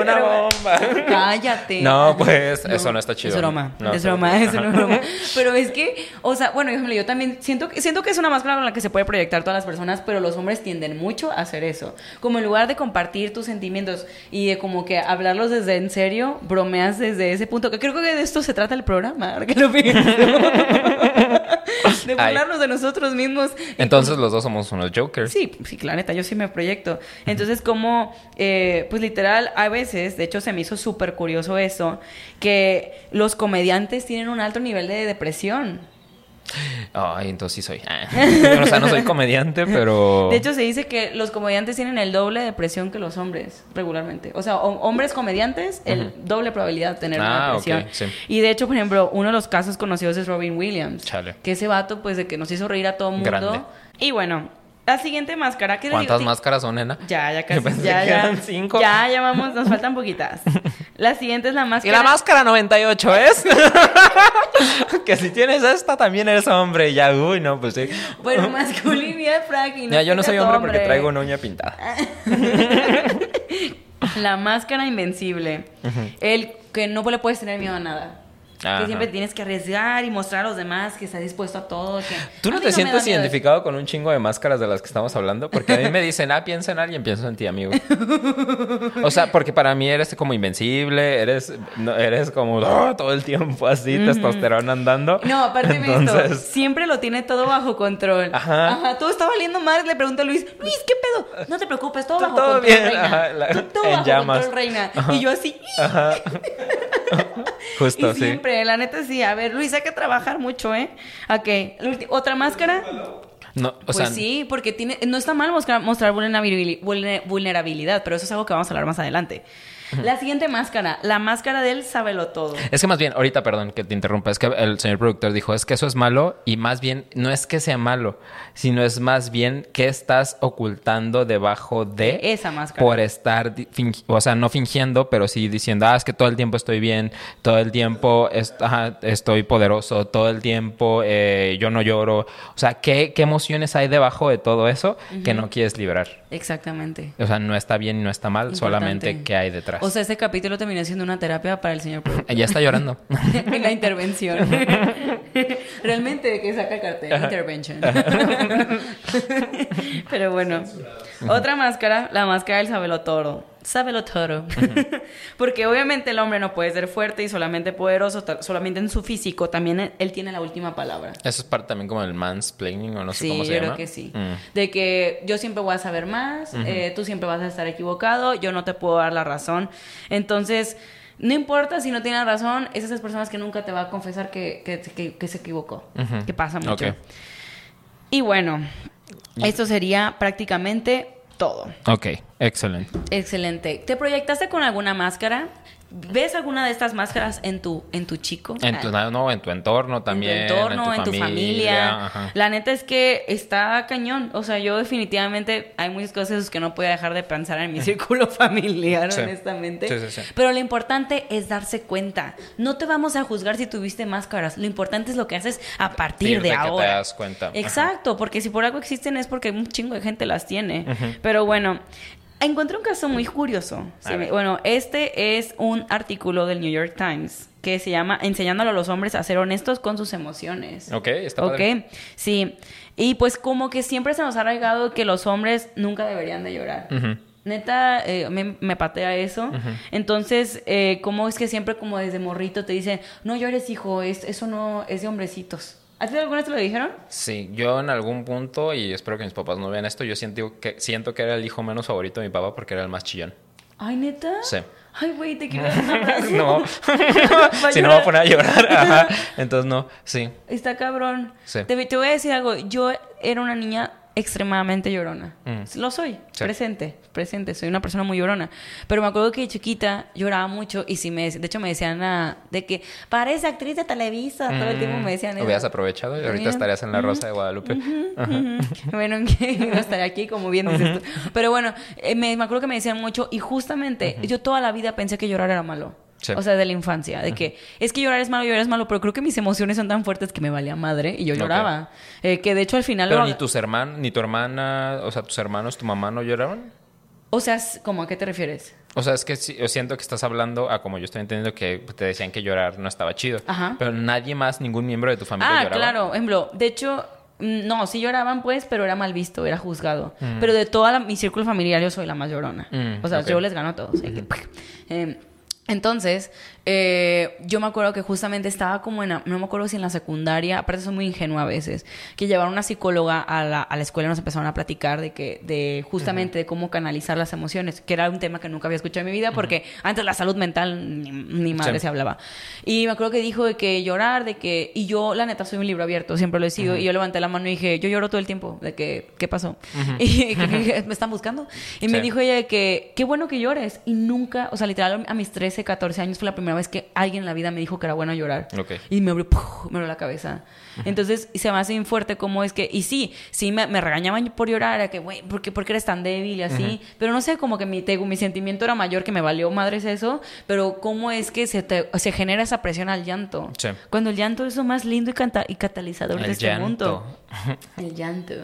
Una bomba. Cállate. No, pues, eso no está chido. Es broma. No, es broma, es una broma. Pero es que, o sea, bueno, ejemplo, yo también siento que, siento que es una máscara con la que se puede proyectar todas las personas, pero los hombres tienden mucho a hacer eso. Como en lugar de compartir tus sentimientos y de como que hablarlos desde en serio, bromeas desde ese punto. Que creo que de esto se trata el programa, ahora que lo pienso. De Ay. burlarnos de nosotros mismos. Entonces los dos somos unos Jokers. Sí, sí, la neta, yo sí me proyecto. Entonces, como, eh, pues literal, a veces, de hecho, se me hizo súper curioso eso, que los comediantes tienen un alto nivel de depresión. Ay, entonces sí soy. O sea, no soy comediante, pero. De hecho, se dice que los comediantes tienen el doble de depresión que los hombres, regularmente. O sea, ho- hombres comediantes, el doble probabilidad de tener una Ah, ok, depresión. sí. Y de hecho, por ejemplo, uno de los casos conocidos es Robin Williams. Chale. Que ese vato, pues, de que nos hizo reír a todo mundo. Grande. Y bueno, la siguiente máscara. ¿qué le ¿Cuántas digo? máscaras son, nena? Ya, ya Yo casi. pensé Ya, que ya. eran cinco. Ya, ya vamos, nos faltan poquitas. La siguiente es la ¿Y máscara. la máscara 98 es? que si tienes esta también eres hombre. Ya, uy, no, pues sí. Bueno, masculinidad frágil. Ya, yo no soy hombre porque traigo una uña pintada. La máscara invencible. El que no le puedes tener miedo a nada. Ajá. Que siempre tienes que arriesgar y mostrar a los demás que estás dispuesto a todo. que- ¿Tú no te sientes miedo. identificado con un chingo de máscaras de las que estamos hablando? Porque a mí me dicen, ah, piensa en alguien, pienso en ti, amigo. O sea, porque para mí eres como invencible, eres, no, eres como "Ah", todo el tiempo así, testosterona andando. No, aparte de esto, Entonces, siempre lo tiene todo bajo control. Ajá. Todo está valiendo mal. Le pregunto a Luis, Luis, ¿qué pedo? No te preocupes, todo Todo- bajo todo control, bien, reina. ajá, la- todo en bajo llamas. control, reina. Ajá. Y yo así. Ajá. Justo, y sí. La neta sí. A ver, Luis, hay que trabajar mucho, ¿eh? Ok, ¿otra máscara? No, o pues sea, sí, porque tiene, no está mal mostrar, mostrar vulnerabili- vulne- vulnerabilidad, pero eso es algo que vamos a hablar más adelante. La siguiente máscara, la máscara del sábelo todo. Es que más bien, ahorita, perdón que te interrumpa, es que el señor productor dijo, es que eso es malo y más bien no es que sea malo, sino es más bien que estás ocultando debajo de De esa máscara. por estar, o sea, no fingiendo, pero sí diciendo, ah, es que todo el tiempo estoy bien, todo el tiempo es- ajá, estoy poderoso, todo el tiempo eh, yo no lloro. O sea, ¿qué, qué emociones hay debajo de todo eso que no quieres liberar? Exactamente. O sea, no está bien y no está mal, Importante. solamente qué hay detrás. O sea, este capítulo terminó siendo una terapia para el señor ya está llorando. en la intervención. Realmente de que saca el cartel, intervention. Pero bueno, otra máscara, la máscara del sabelo toro. Sabelo toro. Porque obviamente el hombre no puede ser fuerte y solamente poderoso, solamente en su físico, también él, él tiene la última palabra. Eso es parte también como del mansplaining o no sé sí, cómo se yo llama. creo que sí. Mm. De que yo siempre voy a saber más, eh, tú siempre vas a estar equivocado, yo no te puedo dar la razón. Entonces, no importa si no tienes razón, es esas personas que nunca te va a confesar que, que, que- que se equivocó, que pasa mucho. Ok. Y bueno, esto sería prácticamente todo. Ok, excelente. Excelente. ¿Te proyectaste con alguna máscara? ¿Ves alguna de estas máscaras en tu, en tu chico? En tu, no, en tu entorno también. en tu entorno, en tu familia. ajá. La neta es que está cañón. O sea, yo definitivamente hay muchas cosas que no puedo dejar de pensar en mi círculo familiar, Sí. honestamente. Sí, sí, sí. Pero lo importante es darse cuenta. No te vamos a juzgar si tuviste máscaras. Lo importante es lo que haces a partir de, que te ahora. das cuenta. Ajá. Exacto, porque si por algo existen es porque un chingo de gente las tiene. Pero bueno. Encontré un caso muy curioso. Bueno, este es un artículo del New York Times que se llama Enseñándole a los hombres a ser honestos con sus emociones. Ok, está Ok, padre. sí. Y pues como que siempre se nos ha arraigado que los hombres nunca deberían de llorar. Neta, eh, me, me patea eso. Entonces, eh, ¿cómo es que siempre como desde morrito te dicen, no llores, hijo, es, eso no es de hombrecitos? ¿A ti alguna vez te lo dijeron? Sí, yo en algún punto, y espero que mis papás no vean esto, yo siento que, siento que era el hijo menos favorito de mi papá porque era el más chillón. Ay, neta. Sí. Ay, güey, te quiero dar un no, si no me voy a poner a llorar. Ajá. Entonces, no, sí. Está cabrón. Sí. Te, te voy a decir algo. Yo era una niña extremadamente llorona. Mm. Lo soy. Sí. Presente. Presente. Soy una persona muy llorona. Pero me acuerdo que de chiquita lloraba mucho y sí me... De hecho, me decían ah, de que parece actriz de Televisa. Todo el tiempo me decían eso. Mm, Hubieras aprovechado y ahorita estarías en la Rosa de Guadalupe. Bueno, que no estaré aquí, como bien dices tú. Pero bueno, eh, me, me acuerdo que me decían mucho y justamente yo toda la vida pensé que llorar era malo. Sí. O sea, de la infancia, de que es que llorar es malo, llorar es malo, pero creo que mis emociones son tan fuertes que me valía madre y yo lloraba. Eh, que de hecho al final... Pero lo- ni tus hermanos, ni tu hermana, o sea, tus hermanos, tu mamá no lloraban. O sea, ¿cómo a qué te refieres? O sea, es que yo siento que estás hablando a como yo estoy entendiendo que te decían que llorar no estaba chido. Ajá. Pero nadie más, ningún miembro de tu familia Ah, lloraba. claro, por ejemplo, de hecho, mm, no, sí lloraban pues, pero era mal visto, era juzgado. Mm. Pero de toda la- mi círculo familiar yo soy la más llorona. Mm, o sea, yo les gano a todos. que- eh, entonces, eh, yo me acuerdo que justamente estaba como en, no me acuerdo si en la secundaria, aparte soy muy ingenua a veces, que llevaron una psicóloga a la, a la escuela y nos empezaron a platicar de que, de justamente de cómo canalizar las emociones, que era un tema que nunca había escuchado en mi vida, porque antes la salud mental ni, ni madre Sí. se hablaba. Y me acuerdo que dijo de que llorar, de que, y yo la neta soy un libro abierto, siempre lo he sido, y yo levanté la mano y dije, yo lloro todo el tiempo, de que, ¿qué pasó? Y que- que- me están buscando. Y me Sí. dijo ella de que, qué bueno que llores. Y nunca, o sea, literal, a mis 13, 14 años fue la primera vez que alguien en la vida me dijo que era bueno llorar. Y me abrió, ¡puf! me abrió la cabeza. Entonces, se me hace bien fuerte como es que, y sí, sí me, me regañaban por llorar, era que, güey, ¿por qué, por qué eres tan débil y así? Pero no sé, como que mi, te mi sentimiento era mayor, que me valió madres eso, pero cómo es que se, te- se genera esa presión al llanto. Sí. Cuando el llanto es lo más lindo y, canta- y catalizador de El este llanto. mundo. El llanto.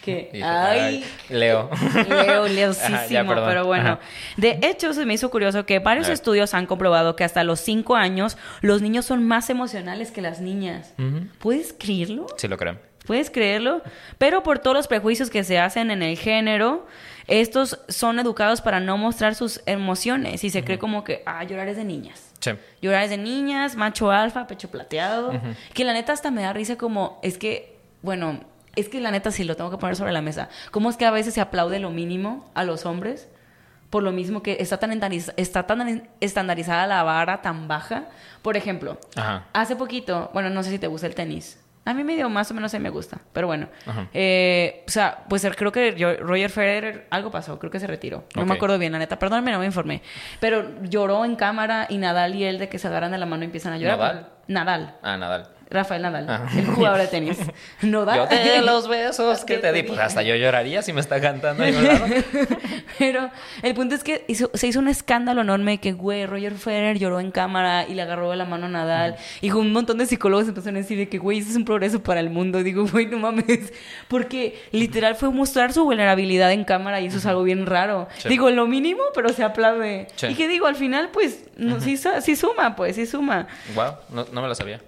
Dije, Ay. ay, Leo. Leo, Ajá, leosísimo, ya, pero bueno. Ajá. De hecho, se me hizo curioso que varios estudios han comprobado que hasta los 5 años los niños son más emocionales que las niñas. ¿Puedes creerlo? Sí lo creo. ¿Puedes creerlo? Pero por todos los prejuicios que se hacen en el género, estos son educados para no mostrar sus emociones y se cree como que, ah, llorar es de niñas. Sí. Llorar es de niñas, macho alfa, pecho plateado. Que la neta hasta me da risa como, es que, bueno, es que la neta sí lo tengo que poner sobre la mesa. ¿Cómo es que a veces se aplaude lo mínimo a los hombres? Por lo mismo que está tan, está tan estandarizada la vara tan baja. Por ejemplo, Ajá. hace poquito, bueno, no sé si te gusta el tenis. A mí medio más o menos sí me gusta, pero bueno. Eh, o sea, pues el- creo que yo- Roger Federer, algo pasó, creo que se retiró. No me acuerdo bien, la neta, perdóname, no me informé. Pero lloró en cámara y Nadal y él de que se agarran de la mano y empiezan a llorar. ¿Nadal? Nadal. Ah, Nadal. Rafael Nadal, Ah. el jugador de tenis. Nadal. Yo te di los besos que te di. Pues hasta yo lloraría si me está cantando ahí lado. Pero el punto es que hizo- se hizo un escándalo enorme que, güey, Roger Federer lloró en cámara y le agarró la mano a Nadal. Y un montón de psicólogos empezaron a decir de que, güey, eso es un progreso para el mundo. Digo, güey, no mames. Porque literal fue mostrar su vulnerabilidad en cámara y eso es algo bien raro. Sí. Digo, lo mínimo, pero se aplaude. Sí. Y que digo, al final, pues, no, sí, sí suma, pues, sí suma. Wow, no, no me lo sabía.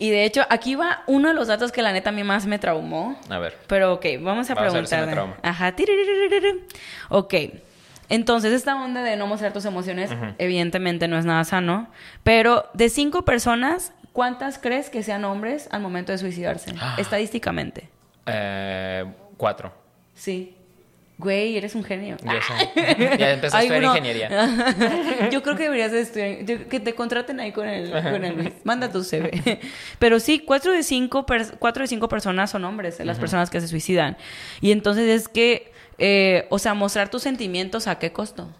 Y de hecho, aquí va uno de los datos que la neta a mí más me traumó. A ver. Pero ok, vamos a Vamos a ver si me preguntar. trauma. Ajá. Ok. Entonces, esta onda de no mostrar tus emociones, evidentemente no es nada sano. Pero de cinco personas, ¿cuántas crees que sean hombres al momento de suicidarse? Ah. Estadísticamente. Eh, cuatro. Sí. Güey, eres un genio. Yo sé. Ya empecé a estudiar ingeniería. Yo creo que deberías de estudiar, que te contraten ahí con el, con el Luis. Manda tu CV. Pero sí, cuatro de cinco, cuatro de cinco personas son hombres, las personas que se suicidan. Y entonces es que, eh, o sea, mostrar tus sentimientos a qué costo.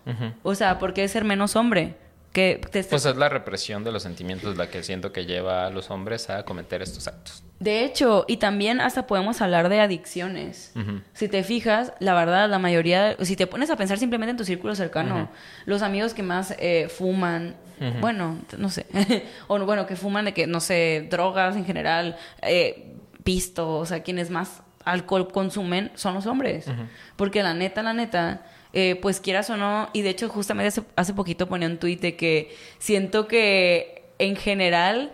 O sea, ¿por qué ser menos hombre? Que te Pues es la represión de los sentimientos la que siento que lleva a los hombres a cometer estos actos. De hecho, y también hasta podemos hablar de adicciones. Si te fijas, la verdad, la mayoría, si te pones a pensar simplemente en tu círculo cercano, los amigos que más eh, fuman, bueno, no sé, o bueno, que fuman de que, no sé, drogas en general, eh, pisto, o sea, quienes más alcohol consumen son los hombres. Porque la neta, la neta, eh, pues quieras o no, y de hecho justamente hace, hace poquito ponía un tuit de que siento que en general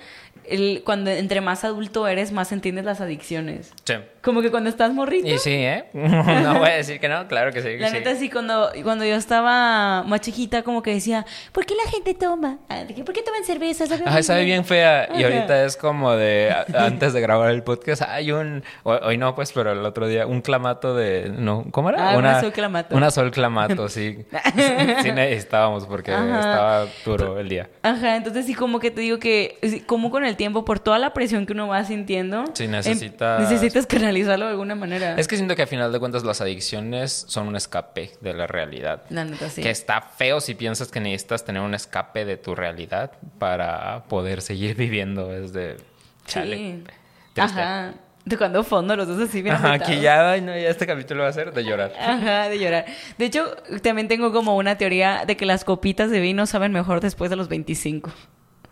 el- cuando entre más adulto eres, más entiendes las adicciones. Sí. Como que cuando estás morrito. Y sí, ¿eh? No voy a decir que no, claro que sí. La sí. neta sí, cuando, cuando yo estaba más chiquita, como que decía, ¿por qué la gente toma? Ah, ¿Por qué toman cerveza? Sabe Ajá, sabe bien fea. Y ahorita es como de. Antes de grabar el podcast, hay un. ho- Hoy no, pues, pero el otro día, un clamato de. No, ¿Cómo era? Ah, una sol clamato. Una sol clamato, sí. sí necesitábamos porque Ajá. estaba duro el día. Ajá, entonces sí como que te digo que como con el tiempo, por toda la presión que uno va sintiendo, Sí, necesitas- necesitas canalizarlo de alguna manera. Es que siento que a final de cuentas las adicciones son un escape de la realidad. La neta sí. Que está feo si piensas que necesitas tener un escape de tu realidad para poder seguir viviendo. Es de. Chale. Sí. Triste. Ajá. De cuando fondo los dos así bien Ajá, que ya, ay, no, ya este capítulo va a ser de llorar. Ajá, de llorar. De hecho, también tengo como una teoría de que las copitas de vino saben mejor después de los 25.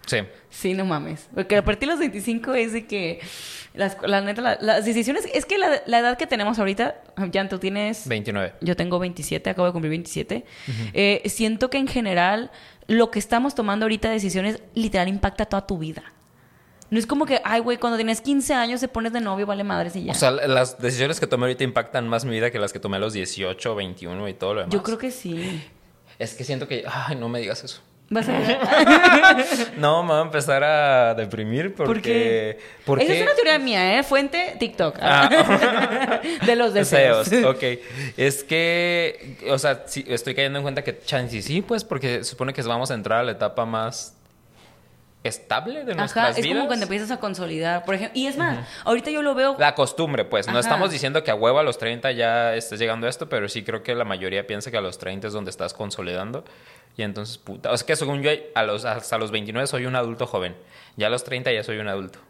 Sí. Sí, no mames. Porque a partir de los 25 es de que las, la neta, la- las decisiones... Es que la, la edad que tenemos ahorita, Jan, tú tienes... 29. Yo tengo 27, acabo de cumplir 27. Eh, siento que en general lo que estamos tomando ahorita decisiones literal impacta toda tu vida. No es como que, ay, güey, cuando tienes 15 años te pones de novio, vale madres y ya. O sea, las decisiones que tomé ahorita impactan más mi vida que las que tomé a los 18, 21 y todo lo demás. Yo creo que sí. Es que siento que... Ay, no me digas eso. Vas a. No, me voy a empezar a deprimir porque... ¿Por qué? porque- Esa es una teoría mía, ¿eh? Fuente TikTok. Ah. de los deseos. Deseos, ok. Es que, o sea, sí, estoy cayendo en cuenta que chance sí, pues, porque se supone que vamos a entrar a la etapa más estable de nuestras Ajá, es vidas. como cuando empiezas a consolidar, por ejemplo. Y es más, ahorita yo lo veo... La costumbre, pues. No estamos diciendo que a huevo a los 30 ya estés llegando a esto, pero sí creo que la mayoría piensa que a los 30 es donde estás consolidando. Y entonces, puta. O sea, que según yo, a los, hasta los 29 soy un adulto joven. Ya a los 30 ya soy un adulto.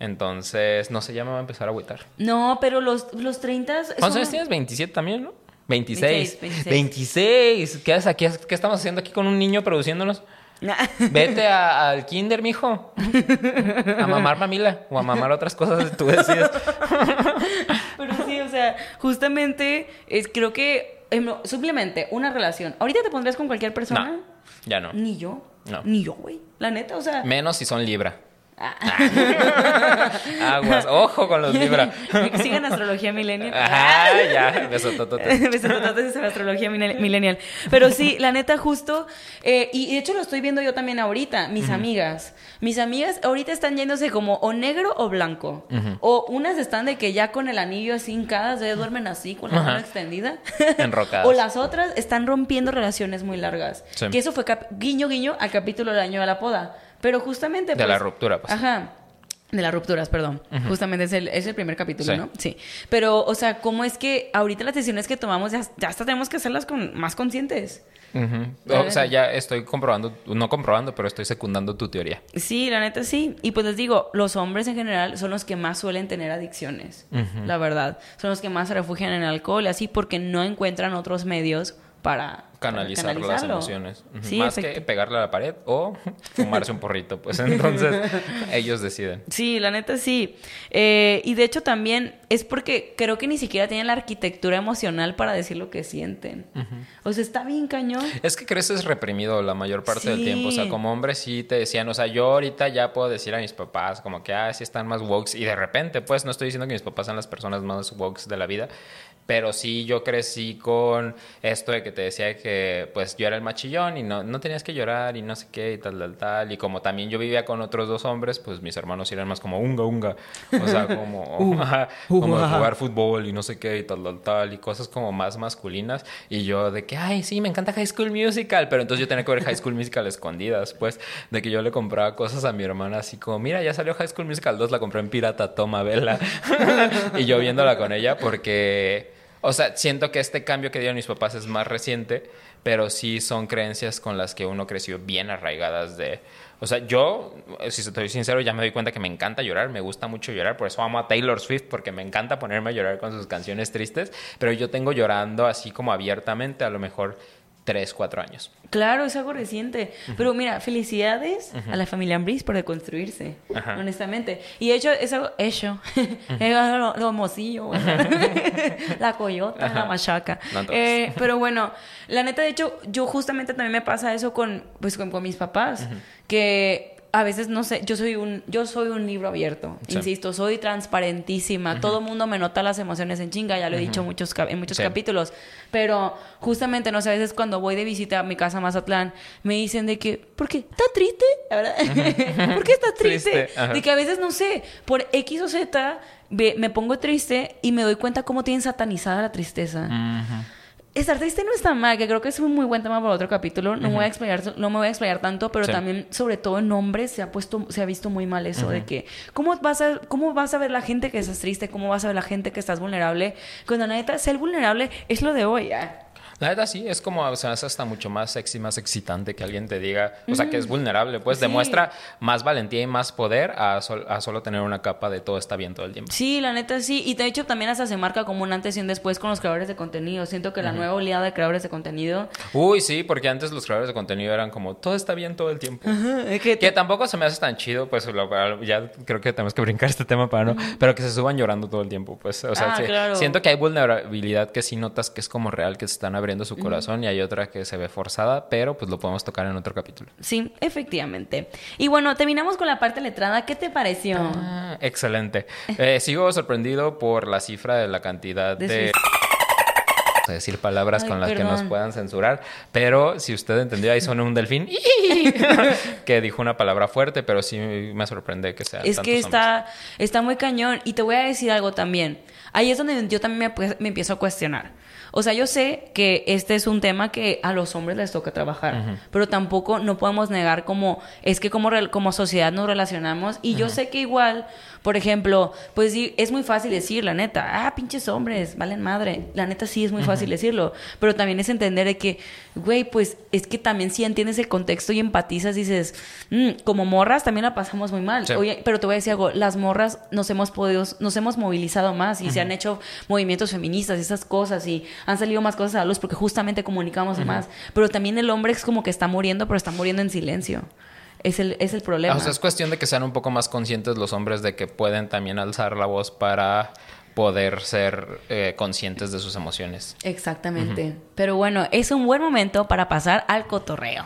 Entonces, no sé, ya me va a empezar a agüitar. No, pero los, los 30... ¿Cuántos años tienes? 27 también, ¿no? 26. 26, 26. ¿Qué, haces aquí? ¿Qué estamos haciendo aquí con un niño produciéndonos? Vete a- al kinder, mijo. A mamar mamila o a mamar otras cosas, tú decides. Pero sí, o sea, justamente es, creo que em, simplemente una relación. ¿Ahorita te pondrías con cualquier persona? No, ya no. Ni yo. No. Ni yo, güey. La neta, o sea. Menos si son Libra. Ah. Aguas, ojo con los Libra. Sigan astrología millennial. Ajá, ya, besototote. Besotototes en astrología millennial. Pero sí, la neta, justo. eh, y de hecho lo estoy viendo yo también ahorita. Mis amigas. Mis amigas ahorita están yéndose como o negro o blanco. O unas están de que ya con el anillo así hincadas, ya duermen así, con la mano extendida. Enrocadas. o las otras están rompiendo relaciones muy largas. Sí. Que eso fue guiño, guiño al capítulo del año de la poda. Pero justamente. De la ruptura, pues. Ajá. De las rupturas, perdón. Justamente es el, es el primer capítulo, Sí. ¿no? Sí. Pero, o sea, ¿cómo es que ahorita las decisiones que tomamos ya, ya hasta tenemos que hacerlas con más conscientes? O sea, ya estoy comprobando, no comprobando, pero estoy secundando tu teoría. Sí, la neta sí. Y pues les digo, los hombres en general son los que más suelen tener adicciones, la verdad. Son los que más se refugian en el alcohol y así porque no encuentran otros medios para Canalizar para las emociones. Sí, Más que pegarle a la pared o fumarse un porrito. Pues entonces ellos deciden. Sí, la neta sí. Eh, y de hecho también es porque creo que ni siquiera tienen la arquitectura emocional para decir lo que sienten. O sea, está bien cañón. Es que creces reprimido la mayor parte del tiempo. O sea, como hombre sí te decían, o sea, yo ahorita ya puedo decir a mis papás como que, ah, sí están más woke. Y de repente, pues, no estoy diciendo que mis papás sean las personas más woke de la vida. Pero sí, yo crecí con esto de que te decía que, pues, yo era el machillón y no, no tenías que llorar y no sé qué y tal, tal, tal. Y como también yo vivía con otros dos hombres, pues mis hermanos eran más como unga, unga. O sea, como, ajá, como de jugar fútbol y no sé qué y tal, tal, tal. Y cosas como más masculinas. Y yo de que, ay, sí, me encanta High School Musical. Pero entonces yo tenía que ver High School Musical escondidas, pues. De que yo le compraba cosas a mi hermana así como, mira, ya salió High School Musical 2, la compré en pirata, toma, vela. y yo viéndola con ella porque... O sea, siento que este cambio que dieron mis papás es más reciente, pero sí son creencias con las que uno creció bien arraigadas de... O sea, yo, si estoy sincero, ya me doy cuenta que me encanta llorar, me gusta mucho llorar, por eso amo a Taylor Swift, porque me encanta ponerme a llorar con sus canciones tristes, pero yo tengo llorando así como abiertamente, a lo mejor 3, 4 años. Claro, es algo reciente. Pero mira, felicidades a la familia Ambris por deconstruirse, Ajá. honestamente. Y hecho, es algo hecho. lo, lo mocillo, la coyota, la machaca. No. Eh, pero bueno, la neta, de hecho, yo justamente también me pasa eso con, pues, con, con mis papás. Que a veces, no sé, yo soy un, yo soy un libro abierto. Sí. Insisto, soy transparentísima. Todo el mundo me nota las emociones en chinga, ya lo he dicho muchos, en muchos Sí. capítulos. Pero justamente, no sé, a veces cuando voy de visita a mi casa a Mazatlán, me dicen de que, ¿por qué? ¿Está triste? ¿Verdad? ¿Por qué estás triste? De que a veces, no sé, por X o Z, ve- me pongo triste y me doy cuenta cómo tienen satanizada la tristeza. Estar triste no está mal, que creo que es un muy buen tema para otro capítulo. No, me voy a explayar, no me voy a explayar tanto, pero Sí. también, sobre todo en hombres, se ha puesto, se ha visto muy mal eso de que, ¿cómo vas, a, ¿cómo vas a ver la gente que estás triste? ¿Cómo vas a ver la gente que estás vulnerable? Cuando la neta, ser vulnerable es lo de hoy, ¿ya? La verdad sí, es como, o sea, es hasta mucho más sexy, más excitante que alguien te diga, o sea, que es vulnerable, pues Sí. demuestra más valentía y más poder a, sol- a solo tener una capa de todo está bien todo el tiempo. Sí, la neta sí. Y de hecho también hasta se marca como un antes y un después con los creadores de contenido. Siento que la nueva oleada de creadores de contenido... Uy, sí, porque antes los creadores de contenido eran como, todo está bien todo el tiempo. es que Que tampoco se me hace tan chido, pues lo- ya creo que tenemos que brincar este tema para no, pero que se suban llorando todo el tiempo, pues, o sea, Ah, sí, claro. siento que hay vulnerabilidad que sí notas que es como real, que se están abriendo su corazón y hay otra que se ve forzada, pero pues lo podemos tocar en otro capítulo. Sí, efectivamente. Y bueno, terminamos con la parte letrada. ¿Qué te pareció? Ah, excelente. Eh, sigo sorprendido por la cifra de la cantidad De de... decir palabras Ay, con las que nos puedan censurar, pero si usted entendió, ahí sonó un delfín que dijo una palabra fuerte, pero sí me sorprende que sea Es que hombres. está, está muy cañón. Y te voy a decir algo también. Ahí es donde yo también me, pues, me empiezo a cuestionar. O sea, yo sé que este es un tema que a los hombres les toca trabajar, pero tampoco no podemos negar como es que como, como sociedad nos relacionamos y yo sé que igual, por ejemplo, pues sí, es muy fácil decir, la neta, ah, pinches hombres, valen madre. La neta sí es muy fácil decirlo, pero también es entender de que, güey, pues es que también si entiendes el contexto y empatizas, dices, "Mm, como morras también la pasamos muy mal. Sí. Oye, pero te voy a decir algo, las morras nos hemos podido, nos hemos movilizado más y se han hecho movimientos feministas y esas cosas y han salido más cosas a la luz porque justamente comunicamos más. Pero también el hombre es como que está muriendo, pero está muriendo en silencio. Es el, es el problema. O sea, es cuestión de que sean un poco más conscientes los hombres de que pueden también alzar la voz para poder ser eh, conscientes de sus emociones. Exactamente. Pero bueno, es un buen momento para pasar al cotorreo.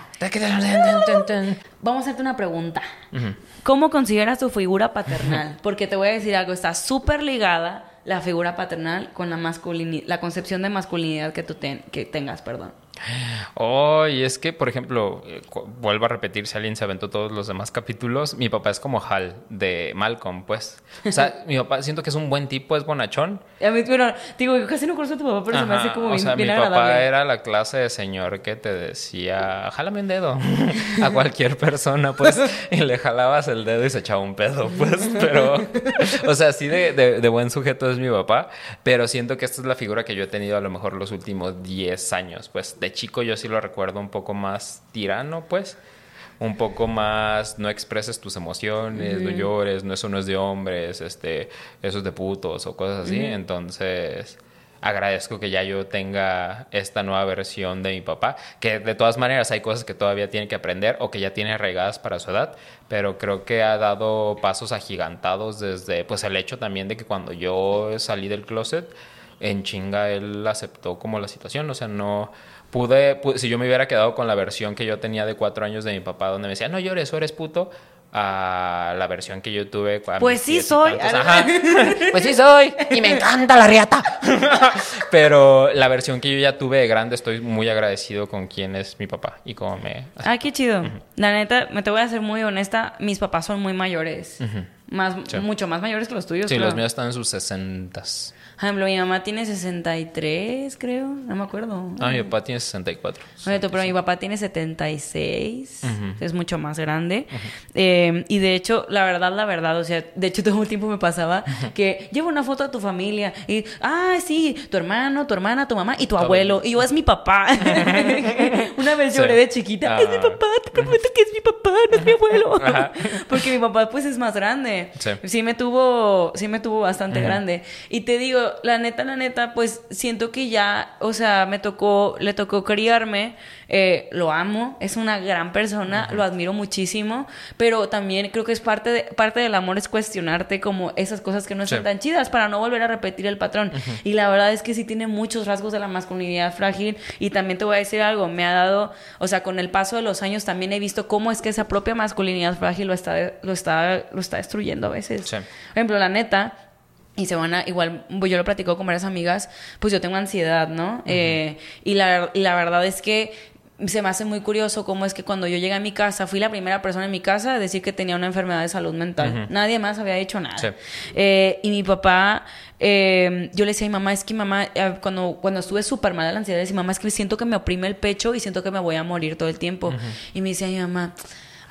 Vamos a hacerte una pregunta. ¿Cómo consideras tu figura paternal? Porque te voy a decir algo, está súper ligada la figura paternal con la masculinidad, la concepción de masculinidad que tú ten- que tengas, perdón. Oh, y es que, por ejemplo, eh, vuelvo a repetir, si alguien se aventó todos los demás capítulos, mi papá es como Hal de Malcolm, pues. O sea, mi papá siento que es un buen tipo, es bonachón. A mí, bueno, digo, yo casi no conozco a tu papá, pero se me hace como o bien, sea, bien mi papá era la clase de señor que te decía, jálame un dedo a cualquier persona, pues, y le jalabas el dedo y se echaba un pedo, pues, pero, o sea, sí de, de- de buen sujeto es mi papá, pero siento que esta es la figura que yo he tenido a lo mejor los últimos 10 años, pues, de chico yo sí lo recuerdo un poco más tirano, pues, un poco más no expreses tus emociones, no llores, no eso no es de hombres, este, eso es de putos o cosas así. Entonces, agradezco que ya yo tenga esta nueva versión de mi papá, que de todas maneras hay cosas que todavía tiene que aprender o que ya tiene arraigadas para su edad, pero creo que ha dado pasos agigantados desde pues el hecho también de que cuando yo salí del closet en chinga él aceptó como la situación, o sea, no pude, pu- si yo me hubiera quedado con la versión que yo tenía de cuatro años de mi papá, donde me decía, no llores, o eres puto, a la versión que yo tuve. Pues sí soy. Ajá. Pues sí soy, y me encanta la riata. Pero la versión que yo ya tuve de grande, estoy muy agradecido con quién es mi papá y cómo me... Ay, qué chido. La neta, me te voy a ser muy honesta, mis papás son muy mayores. Más, Sí. mucho más mayores que los tuyos. Sí, los míos están en sus sesentas. Por ejemplo, mi mamá tiene 63, creo. No me acuerdo. Ah, mi papá tiene 64. Oye, pero mi papá tiene 76, es mucho más grande. Eh, y de hecho, la verdad, la verdad, o sea, de hecho todo el tiempo me pasaba que llevo una foto de tu familia y, ah, sí, tu hermano, tu hermana, tu mamá y tu abuelo. Y yo, es mi papá. una vez Sí. lloré de chiquita, es mi Ah. papá, te prometo que es mi papá, no es mi abuelo. Ajá. Porque mi papá, pues, es más grande. Sí. Sí. me tuvo, sí me tuvo bastante grande. Y te digo, la neta, la neta, pues siento que ya, o sea, me tocó, le tocó criarme. eh, lo amo, es una gran persona, lo admiro muchísimo, pero también creo que es parte, de, parte del amor es cuestionarte como esas cosas que no Sí. están tan chidas para no volver a repetir el patrón. Y la verdad es que sí tiene muchos rasgos de la masculinidad frágil y también te voy a decir algo, me ha dado, o sea, con el paso de los años también he visto cómo es que esa propia masculinidad frágil lo está, lo está, lo está destruyendo a veces. Sí. Por ejemplo, la neta, y se van a, igual, yo lo platico con varias amigas, pues yo tengo ansiedad, ¿no? Eh, y, la, y la verdad es que se me hace muy curioso cómo es que cuando yo llegué a mi casa, fui la primera persona en mi casa a decir que tenía una enfermedad de salud mental. Nadie más había dicho nada. Sí. Eh, y mi papá, eh, yo le decía a mi mamá, es que mamá, eh, cuando, cuando estuve súper mal de la ansiedad, decía, mamá, es que siento que me oprime el pecho y siento que me voy a morir todo el tiempo. Y me decía mi mamá,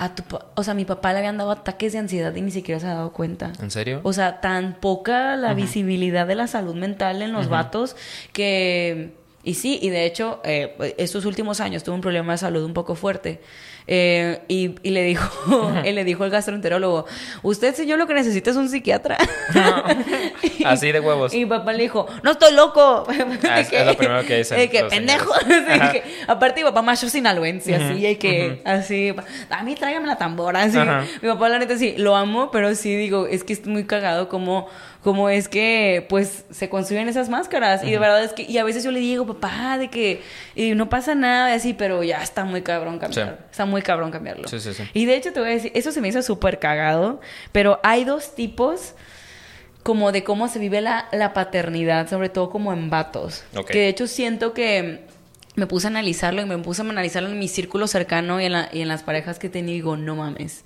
a tu pa-" o sea, a mi papá le habían dado ataques de ansiedad y ni siquiera se ha dado cuenta. ¿En serio? O sea, tan poca la visibilidad de la salud mental en los vatos que... Y sí, y de hecho, eh, estos últimos años tuve un problema de salud un poco fuerte. Eh, y, y le dijo, él le dijo el gastroenterólogo, usted señor lo que necesita es un psiquiatra. Así de huevos. Y mi papá le dijo, no estoy loco. Ah, es- es lo primero que dicen que pendejo. que, aparte mi papá macho sinaloense, así, y que, así, a mí tráigame la tambora, así. Mi papá la neta sí, lo amo, pero sí digo, es que es muy cagado como, como es que, pues, se construyen esas máscaras. Y de verdad es que, y a veces yo le digo, papá, de que y no pasa nada, y así, pero ya está muy cabrón cambiarlo. Sí. Está muy cabrón cambiarlo. Sí, sí, sí. Y de hecho te voy a decir, eso se me hizo súper cagado, pero hay dos tipos como de cómo se vive la, la paternidad, sobre todo como en vatos. Ok. Que de hecho siento que me puse a analizarlo y me puse a analizarlo en mi círculo cercano y en, la- y en las parejas que tenía y digo, no mames.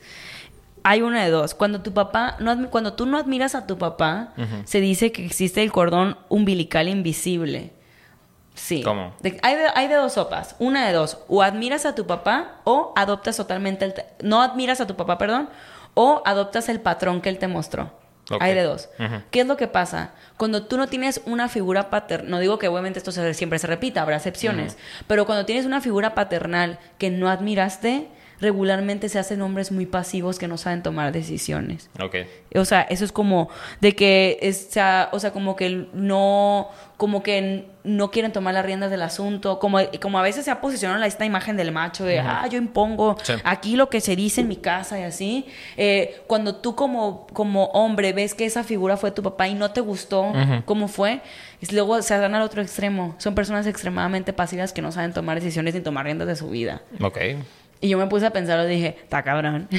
Hay una de dos. Cuando tu papá, no cuando tú no admiras a tu papá, se dice que existe el cordón umbilical invisible. Sí. ¿Cómo? De- hay, de, hay de dos sopas. Una de dos. O admiras a tu papá o adoptas totalmente el... no admiras a tu papá, perdón. O adoptas el patrón que él te mostró. Hay de dos. ¿Qué es lo que pasa? Cuando tú no tienes una figura paternal, no digo que obviamente esto se- siempre se repita, habrá excepciones, pero cuando tienes una figura paternal que no admiraste, regularmente se hacen hombres muy pasivos que no saben tomar decisiones. Ok. O sea, eso es como de que es, sea, o sea, como que no, como que no quieren tomar las riendas del asunto, como, como a veces se ha posicionado esta imagen del macho de, ah, yo impongo Sí. aquí lo que se dice en mi casa y así. Eh, cuando tú como, como hombre ves que esa figura fue tu papá y no te gustó cómo fue, y luego se van al otro extremo. Son personas extremadamente pasivas que no saben tomar decisiones ni tomar riendas de su vida. Ok. Y yo me puse a pensar y dije, está cabrón.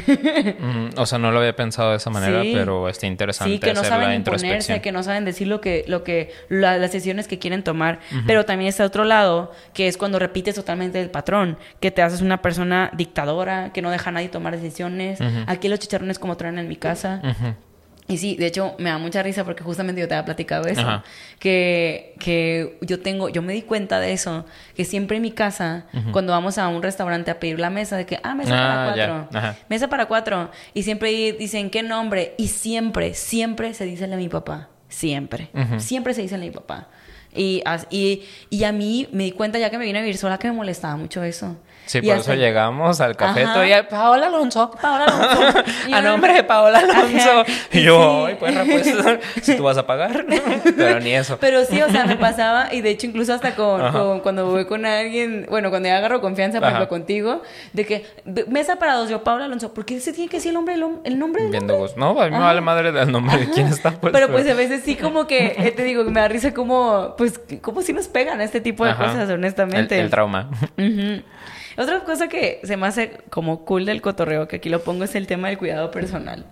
Mm, o sea, no lo había pensado de esa manera, Sí. pero está interesante Sí, que no hacer saben la imponerse, que no saben decir lo que, lo que, la- las decisiones que quieren tomar. Pero también está otro lado, que es cuando repites totalmente el patrón, que te haces una persona dictadora, que no deja a nadie tomar decisiones. Aquí los chicharrones como traen en mi casa. Y sí, de hecho, me da mucha risa porque justamente yo te había platicado eso. Ajá. Que, que yo tengo, yo me di cuenta de eso, que siempre en mi casa, cuando vamos a un restaurante a pedir la mesa, de que, ah, mesa Ah, para cuatro. Mesa para cuatro. Y siempre dicen, ¿qué nombre? Y siempre, siempre se dice el de mi papá. Siempre. Siempre se dice el de mi papá. Y, y, y a mí me di cuenta ya que me vine a vivir sola que me molestaba mucho eso. Sí, Y por eso llegamos al cafeto y a Paola Alonso. Paola Alonso. A nombre de Paola Alonso. Ajá. Y yo, Sí. ay, pues, pues, si tú vas a pagar. Pero ni eso. Pero sí, o sea, me pasaba, y de hecho incluso hasta con, cuando voy con alguien, bueno, cuando ya agarro confianza, por ejemplo, contigo, de que, "Ve- mesa para dos, yo, Paula Alonso, ¿por qué se tiene que decir el nombre, el, el nombre del Viendo gusto. No, a mí me vale madre del nombre de quién está pues. Pero pues a veces sí como que, eh, te digo, me da risa como, pues, como si nos pegan a este tipo de Ajá. cosas, honestamente. El, el trauma. Ujú. Otra cosa que se me hace como cool del cotorreo, que aquí lo pongo, es el tema del cuidado personal.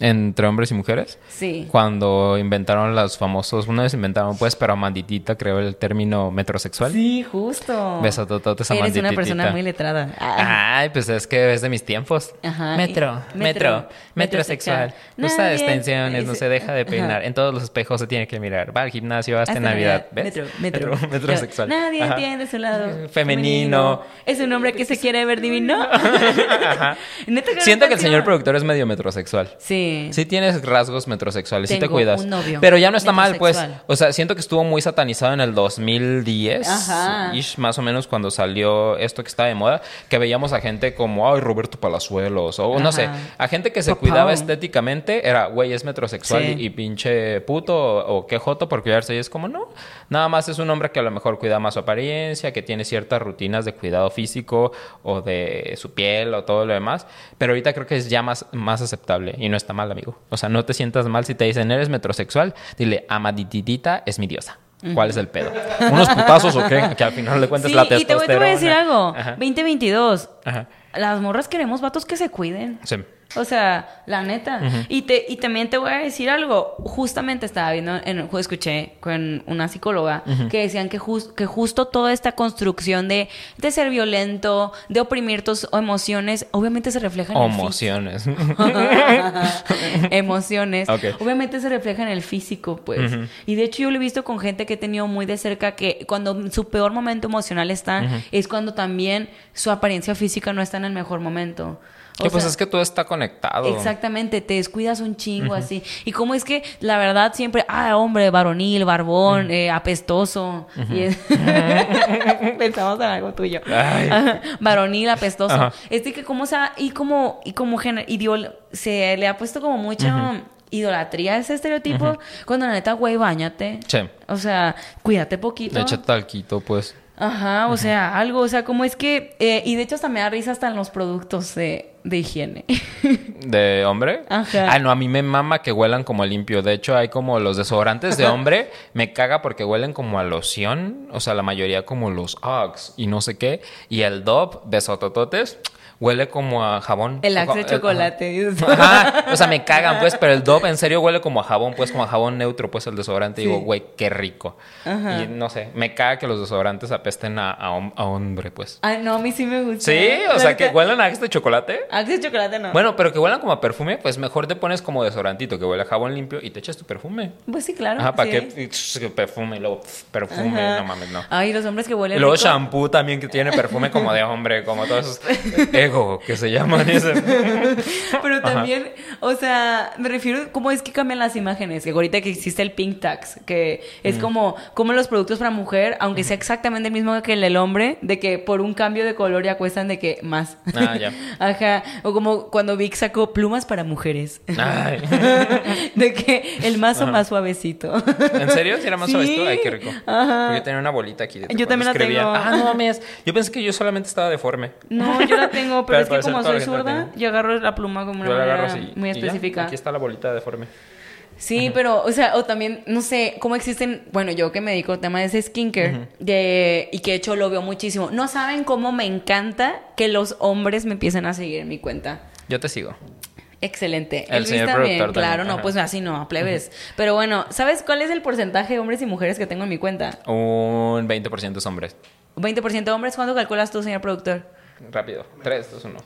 Entre hombres y mujeres. Sí. Cuando inventaron los famosos, una vez inventaron, pues, pero Amanditita creó el término metrosexual. Sí, justo. Besotototes a Eres una persona muy letrada. Ah. Ay, pues es que es de mis tiempos. Ajá. Metro, metro, metro, metrosexual. Usa extensiones, no se deja de peinar. Ajá. En todos los espejos se tiene que mirar. Va al gimnasio hasta, Hasta Navidad. ¿Ves? Metro, metro. metrosexual. Nadie Ajá. entiende su lado Femenino. Es un hombre que se quiere ver divino. Ajá. Siento que el señor productor es medio metrosexual. Sí. Sí. Sí tienes rasgos metrosexuales, sí te Tengo cuidas. un novio Pero ya no está mal, pues. O sea, siento que estuvo muy satanizado en el 2010, Ajá. ish, más o menos cuando salió esto que estaba de moda, que veíamos a gente como, ay, Roberto Palazuelos, o no sé, a gente que se Papá. cuidaba estéticamente, era, güey, es metrosexual Sí. y, y pinche puto o, o qué joto por cuidarse. Y es como, no, nada más es un hombre que a lo mejor cuida más su apariencia, que tiene ciertas rutinas de cuidado físico o de su piel o todo lo demás. Pero ahorita creo que es ya más, más aceptable y no está mal, amigo. O sea, no te sientas mal si te dicen, eres metrosexual, dile, amadititita es mi diosa. ¿Cuál es el pedo? ¿Unos putazos o qué? Que al final le cuentes Sí, la y te voy, testosterona. te voy a decir algo. Ajá. 2022. Ajá. Las morras queremos vatos que se cuiden. Sí. O sea, la neta. y, te, y también te voy a decir algo. Justamente estaba viendo, en, escuché con una psicóloga que decían que, que justo toda esta construcción de, de ser violento, de oprimir tus emociones, obviamente se refleja en el físico. Emociones. emociones. Obviamente se refleja en el físico, pues. Y de hecho yo lo he visto con gente que he tenido muy de cerca que cuando su peor momento emocional están, es cuando también su apariencia física no está en el mejor momento. O Que pues sea, es que todo está conectado. Exactamente, te descuidas un chingo así. Y como es que la verdad siempre, ah, hombre, varonil, barbón, eh, apestoso. Y es- Pensamos en algo tuyo. Varonil, apestoso. Ajá. Es de que como, o sea, y como, y como gener- idiol- se le ha puesto como mucha idolatría a ese estereotipo. Cuando la neta, güey, bañate. Sí. O sea, cuídate poquito. Le echa talquito, pues. Ajá, o sea, algo, o sea, como es que, eh, y de hecho hasta me da risa hasta en los productos de, de higiene. ¿De hombre? Ajá. Ah, no, a mí me mama que huelan como limpio. De hecho, hay como los desodorantes de hombre. me caga porque huelen como a loción. O sea, la mayoría como los Uggs y no sé qué. Y el Dove de Sotototes huele como a jabón. El axe de chocolate. Ajá. O sea, me cagan, pues, pero el Dove en serio huele como a jabón, pues, como a jabón neutro, pues, el desodorante. Digo, güey, qué rico. Ajá. Y no sé, me caga que los desodorantes apesten a, a hom- a hombre, pues. Ay, no, a mí sí me gusta. Sí, o sea, que huelan a este chocolate. Axe de chocolate no. Bueno, pero que huelan como a perfume, pues mejor te pones como desodorantito, que huele a jabón limpio y te echas tu perfume. Pues sí, claro. Ajá, ¿para sí. qué? Perfume, y luego pff, perfume, Ajá. no mames, no. Ay, los hombres que huelen Y luego rico. shampoo también que tiene perfume como de hombre, como todos esos que se llaman. Pero también, o sea, me refiero cómo es que cambian las imágenes. Que ahorita que existe el pink tax, que es Mm. como, como los productos para mujer, aunque sea exactamente el mismo que el del hombre, de que por un cambio de color ya cuestan de que más. Ah, ya. Ajá. O como cuando Vic sacó plumas para mujeres. Ay. de que el mazo más suavecito. ¿En serio? ¿Si era más Sí. suave esto? Ay, qué rico. Ajá. Porque yo tenía una bolita aquí. de Yo también la escribía. tengo. Ah, no mames. Yo pensé que yo solamente estaba deforme. No, yo la tengo, pero, es que como soy zurda, yo agarro la pluma como una Yo manera así. muy ya, específica. Aquí está la bolita deforme. Sí, pero, o sea, o también, no sé, cómo existen, bueno, yo que me dedico al tema de ese skincare, de, y que de hecho lo veo muchísimo. No saben cómo me encanta que los hombres me empiecen a seguir en mi cuenta. Yo te sigo. Excelente. El Luis señor también, productor claro, también, no, ajá. pues así no, plebes. Pero bueno, ¿sabes cuál es el porcentaje de hombres y mujeres que tengo en mi cuenta? Un 20% es hombres. 20% hombres, ¿cuánto calculas tú, señor productor? Rápido. 3, 2, 1.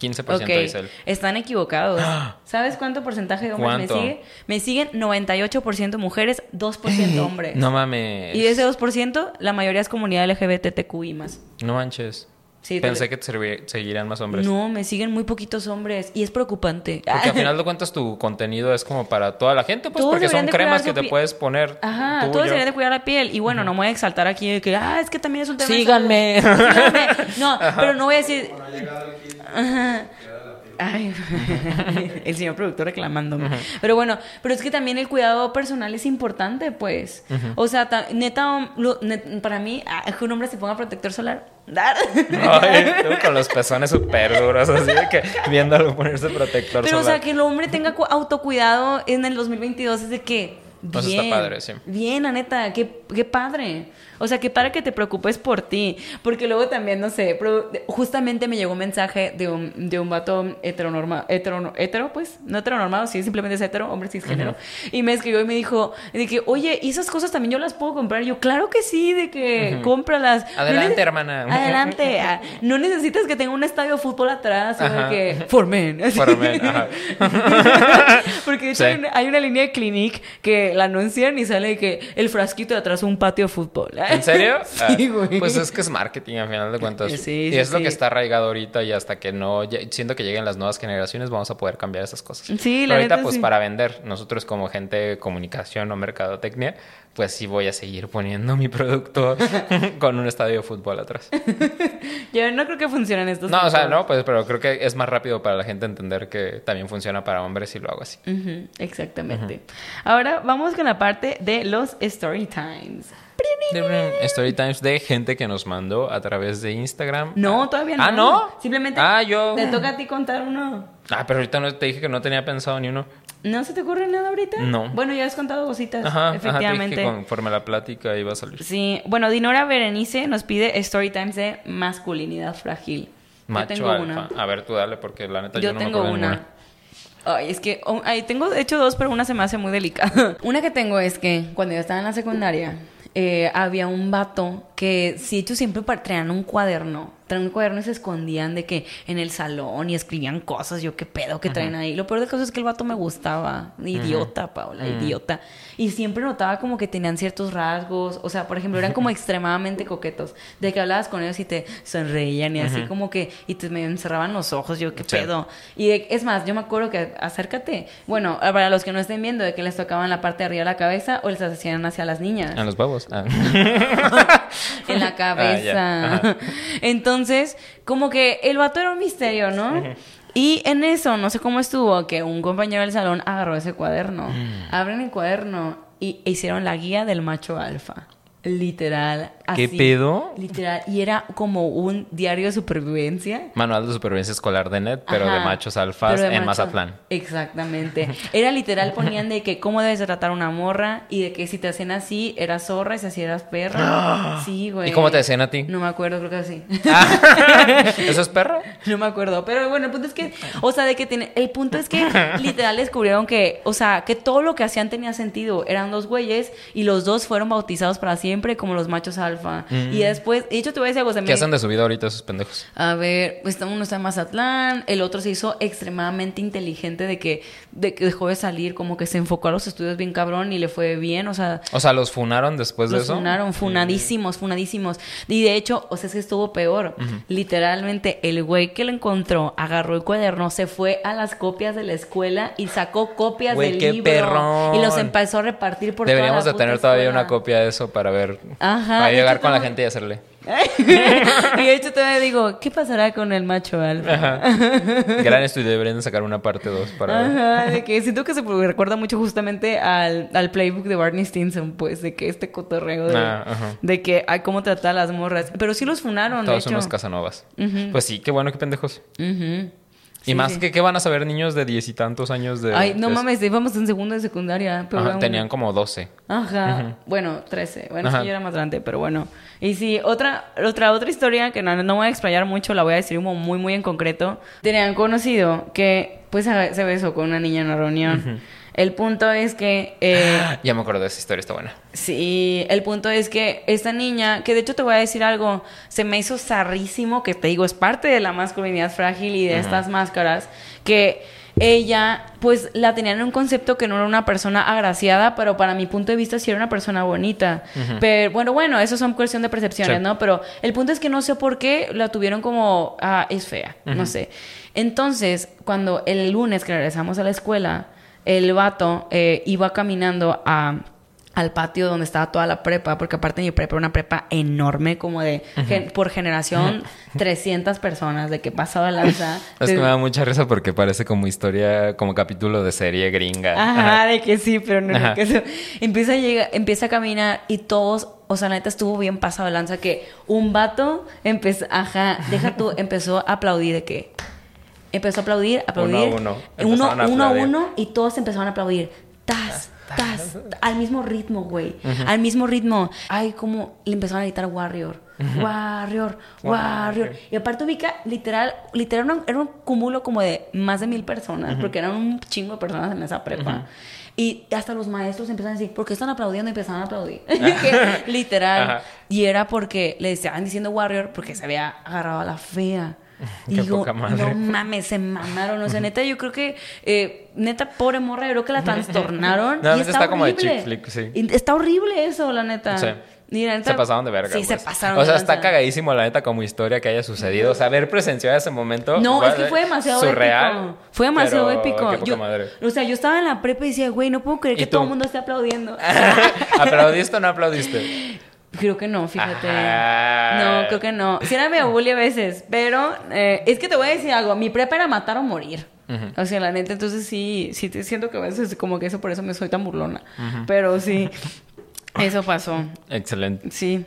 15% Ok, dice él. están equivocados. ¿Sabes cuánto porcentaje de hombres ¿Cuánto? me sigue? Me siguen 98% mujeres, 2% hombres. No mames. Y de ese 2%, la mayoría es comunidad LGBTQI más. No manches. Sí, Pensé tal- que te seguirían más hombres. No, me siguen muy poquitos hombres y es preocupante. Porque al final de cuentas tu contenido es como para toda la gente, pues Todos porque son de cremas que te puedes poner. Ajá, tú todos deberían de cuidar la piel. Y bueno, no me voy a exaltar aquí de que, ah, es que también es un tema. Síganme. No, pero no voy a decir... Ajá. Ay, el señor productor reclamándome. Pero bueno, pero es que también el cuidado personal es importante, pues. O sea, ta- neta, lo- net- para mí, ah, que un hombre se ponga protector solar. Ay, tú con los pezones súper duros, así de que viéndolo ponerse protector Pero, o solar. sea, que el hombre tenga cu- autocuidado en el 2022 es de que. Bien, Eso está padre, sí. Bien, la neta, qué, qué padre. O sea, qué padre que te preocupes por ti. Porque luego también, no sé, pero justamente me llegó un mensaje de un, de un vato heteronorma, hetero, hetero, pues, no heteronormado, sí, simplemente es hetero, hombre cisgénero. Y me escribió y me dijo, de que, oye, ¿y esas cosas también yo las puedo comprar? Y yo, claro que sí, de que cómpralas. No Adelante, hermana. Adelante. Ah, No necesitas que tenga un estadio de fútbol atrás o de que, for men. For men, ajá. Porque de hecho Sí. hay, una, hay una línea de Clinique que que la anuncian y sale que el frasquito de atrás un patio de fútbol. ¿En serio? Sí, Ah, güey. Pues es que es marketing al final de cuentas. Sí, y sí, es lo sí. que está arraigado ahorita y hasta que no, siento que lleguen las nuevas generaciones vamos a poder cambiar esas cosas. Sí, la Pero ahorita neta, pues para vender, nosotros como gente de comunicación o mercadotecnia, pues sí voy a seguir poniendo mi producto con un estadio de fútbol atrás. Yo no creo que funcionen estos No, o sea, no, pues pero creo que es más rápido para la gente entender que también funciona para hombres si lo hago así. Ujú, exactamente. Ahora vamos con la parte de los story times. Story times de gente que nos mandó a través de Instagram. No, todavía no. Ah, ¿no? Simplemente Ah, yo. te toca a ti contar uno. Ah, pero ahorita no te dije que no tenía pensado ni uno. ¿No se te ocurre nada ahorita? No. Bueno, ya has contado cositas. Ajá, efectivamente. Ajá, te dije que conforme la plática iba a salir. Sí, bueno, Dinora Berenice nos pide story times de masculinidad frágil. Macho yo tengo alfa. una. A ver, tú dale, porque la neta yo, Yo no me tengo una. ninguna. Ay, es que oh, ay, tengo de hecho dos, pero una se me hace muy delicada. una que tengo es que cuando yo estaba en la secundaria, eh, había un vato que, si hecho, siempre traían un cuaderno. Traían un cuaderno y se escondían de que en el salón y escribían cosas. Yo, qué pedo que traen ahí. Lo peor de caso es que el vato me gustaba. Idiota, Paula, idiota. Y siempre notaba como que tenían ciertos rasgos. O sea, por ejemplo, eran como extremadamente coquetos. De que hablabas con ellos y te sonreían y así como que. Y te me encerraban los ojos. Yo, qué Sí. pedo. Y de- es más, yo me acuerdo que acércate. Bueno, para los que no estén viendo, de que les tocaban la parte de arriba de la cabeza o les hacían hacia las niñas. En los huevos. Ah. en la Ah, cabeza. Entonces, como que el vato era un misterio, ¿no? Y en eso, no sé cómo estuvo, que un compañero del salón agarró ese cuaderno. Mm. Abren el cuaderno y e hicieron la guía del macho alfa. Literal. ¿Qué así. pedo? Literal. Y era como un diario de supervivencia. Manual de supervivencia escolar de net, pero de machos alfas de en macho- Mazatlán. Exactamente. Era literal, ponían de que cómo debes de tratar a una morra y de que si te hacían así, eras zorra y si así eras perra. Sí, güey. ¿Y cómo te decían a ti? No me acuerdo, creo que así. ¿Eso es perro? No me acuerdo, pero bueno, el punto es que, o sea, de que tiene, el punto es que literal descubrieron que, o sea, que todo lo que hacían tenía sentido. Eran dos güeyes y los dos fueron bautizados para siempre como los machos alfa. Y después, de hecho, te voy a decir algo, ¿Qué hacen de su vida ahorita esos pendejos? a ver, pues uno está en Mazatlán, el otro se hizo extremadamente inteligente de que, de que dejó de salir, como que se enfocó a los estudios bien cabrón y le fue bien, o sea, O sea, ¿los funaron después de los eso? funaron, funadísimos, funadísimos. Y de hecho, o sea, es que estuvo peor. Literalmente, el güey que lo encontró agarró el cuaderno, se fue a las copias de la escuela y sacó copias Güey, del qué libro. perrón. Y los empezó a repartir por Deberíamos toda de la tener puta todavía escuela. una copia de eso para ver. Ajá, para de llegar con la gente y hacerle. y de hecho todavía digo, ¿qué pasará con el macho alfa? Ajá. Gran estudio, deberían de sacar una parte 2 para ver. Ajá, de que siento que se recuerda mucho justamente al, al playbook de Barney Stinson, pues, de que este cotorreo de, Ah, ajá. de que hay cómo tratar a las morras. Pero sí los funaron, Todos de unos hecho. casanovas. Pues sí, qué bueno, qué pendejos. Y Sí, más sí. que qué van a saber niños de diez y tantos años de. Ay, no mames, íbamos en segundo de secundaria. Pero Ajá, tenían como 12. Ajá. Bueno, 13. Bueno, Ajá. sí, yo era más grande, pero bueno. Y sí, otra, otra, otra historia que no, no voy a explayar mucho, la voy a decir como muy, muy en concreto. Tenían conocido que, pues, se se besó con una niña en una reunión. El punto es que... eh, Ya me acuerdo de esa historia, está buena. Sí, el punto es que esta niña, que de hecho te voy a decir algo, se me hizo zarrísimo, que te digo, es parte de la masculinidad frágil y de estas máscaras, que ella, pues la tenían en un concepto que no era una persona agraciada, pero para mi punto de vista sí era una persona bonita. Pero bueno, bueno, eso son cuestión de percepciones, Sí. ¿no? Pero el punto es que no sé por qué la tuvieron como, ah, es fea, no sé. Entonces, cuando el lunes que regresamos a la escuela, el vato eh, iba caminando a al patio donde estaba toda la prepa, porque aparte mi prepa era una prepa enorme, como de gen- por generación, 300 personas, de que pasaba lanza. Es que me da mucha risa porque parece como historia, como capítulo de serie gringa. Ajá, de que sí, pero no, no, Ajá. que eso. Empieza a llegar, empieza a caminar y todos, o sea, la neta estuvo bien pasado de lanza que un vato empezó, ajá, deja tú, empezó a aplaudir de que empezó a aplaudir, aplaudir, uno. uno, a uno, a aplaudir. uno, y todos empezaron a aplaudir. Tas, tas, al mismo ritmo, güey. Al mismo ritmo. Ay, como le empezaron a gritar Warrior. Warrior, Warrior. Y aparte ubica, literal, literal era un, era un cúmulo como de más de mil personas, porque eran un chingo de personas en esa prepa. Y hasta los maestros empezaron a decir, ¿por qué están aplaudiendo? Y empezaron a aplaudir. Literal. Ajá. Y era porque le estaban diciendo Warrior porque se había agarrado a la fea. Qué digo, poca madre. no mames, se mamaron. O sea, neta, yo creo que, eh, neta, pobre morra, yo creo que la trastornaron. No, y está está, como de chick flick, sí. Está horrible eso, la neta. Sí. Neta- Se pasaron de verga. Sí, se pues. pasaron O de sea, está cagadísimo la neta como historia que haya sucedido. O sea, haber presenciado ese momento. No, es que fue demasiado surreal, épico. Fue demasiado épico. Yo- madre. O sea, yo estaba en la prepa y decía, güey, no puedo creer ¿Y que tú? todo el mundo esté aplaudiendo. ¿Aplaudiste o no aplaudiste? Creo que no, fíjate. Ajá. No, creo que no. Sí era medio bully a veces, pero eh, es que te voy a decir algo. Mi prepa era matar o morir. O sea, la neta, entonces sí, sí te siento que a veces como que eso por eso me soy tan burlona. Pero sí, eso pasó. Excelente. Sí.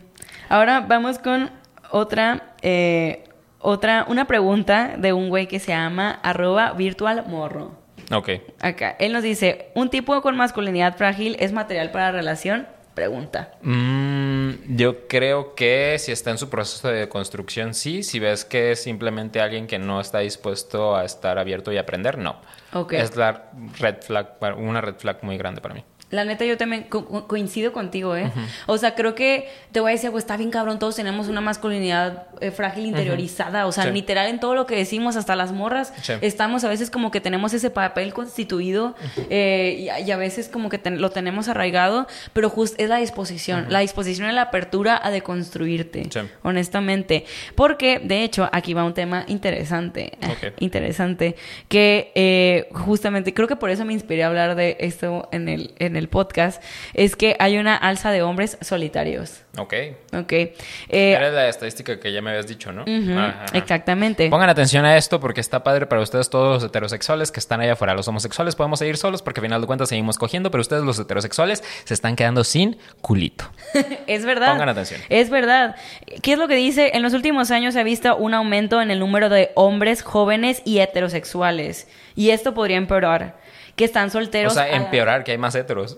Ahora vamos con otra, eh, otra, una pregunta de un güey que se llama arroba virtual morro. Ok. Acá, él nos dice, ¿un tipo con masculinidad frágil es material para relación? Pregunta. Mm, yo creo que si está en su proceso de construcción, sí. Si ves que es simplemente alguien que no está dispuesto a estar abierto y aprender, no. Ok. Es la red flag, una red flag muy grande para mí. La neta, yo también co- co- coincido contigo, ¿eh? O sea, creo que te voy a decir, pues está bien cabrón, todos tenemos una masculinidad eh, frágil interiorizada. O sea, Sí. literal en todo lo que decimos, hasta las morras, Sí. estamos a veces como que tenemos ese papel constituido eh, y, a- y a veces como que ten- lo tenemos arraigado, pero justo es la disposición, la disposición y la apertura a deconstruirte, Sí. honestamente. Porque, de hecho, aquí va un tema interesante, interesante, que eh, justamente creo que por eso me inspiré a hablar de esto en el, en el podcast, es que hay una alza de hombres solitarios. Ok. ¿Ok? Eh, Era la estadística que ya me habías dicho, ¿no? ujú, Ajá, ajá. exactamente. Pongan atención a esto porque está padre para ustedes todos los heterosexuales que están allá afuera. Los homosexuales podemos seguir solos porque al final de cuentas seguimos cogiendo, pero ustedes los heterosexuales se están quedando sin culito. Es verdad. Pongan atención. Es verdad. ¿Qué es lo que dice? En los últimos años se ha visto un aumento en el número de hombres jóvenes y heterosexuales. Y esto podría empeorar. Que están O solteros. sea, a la- empeorar que hay más heteros.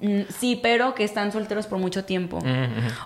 Mm, Sí, pero que están solteros por mucho tiempo.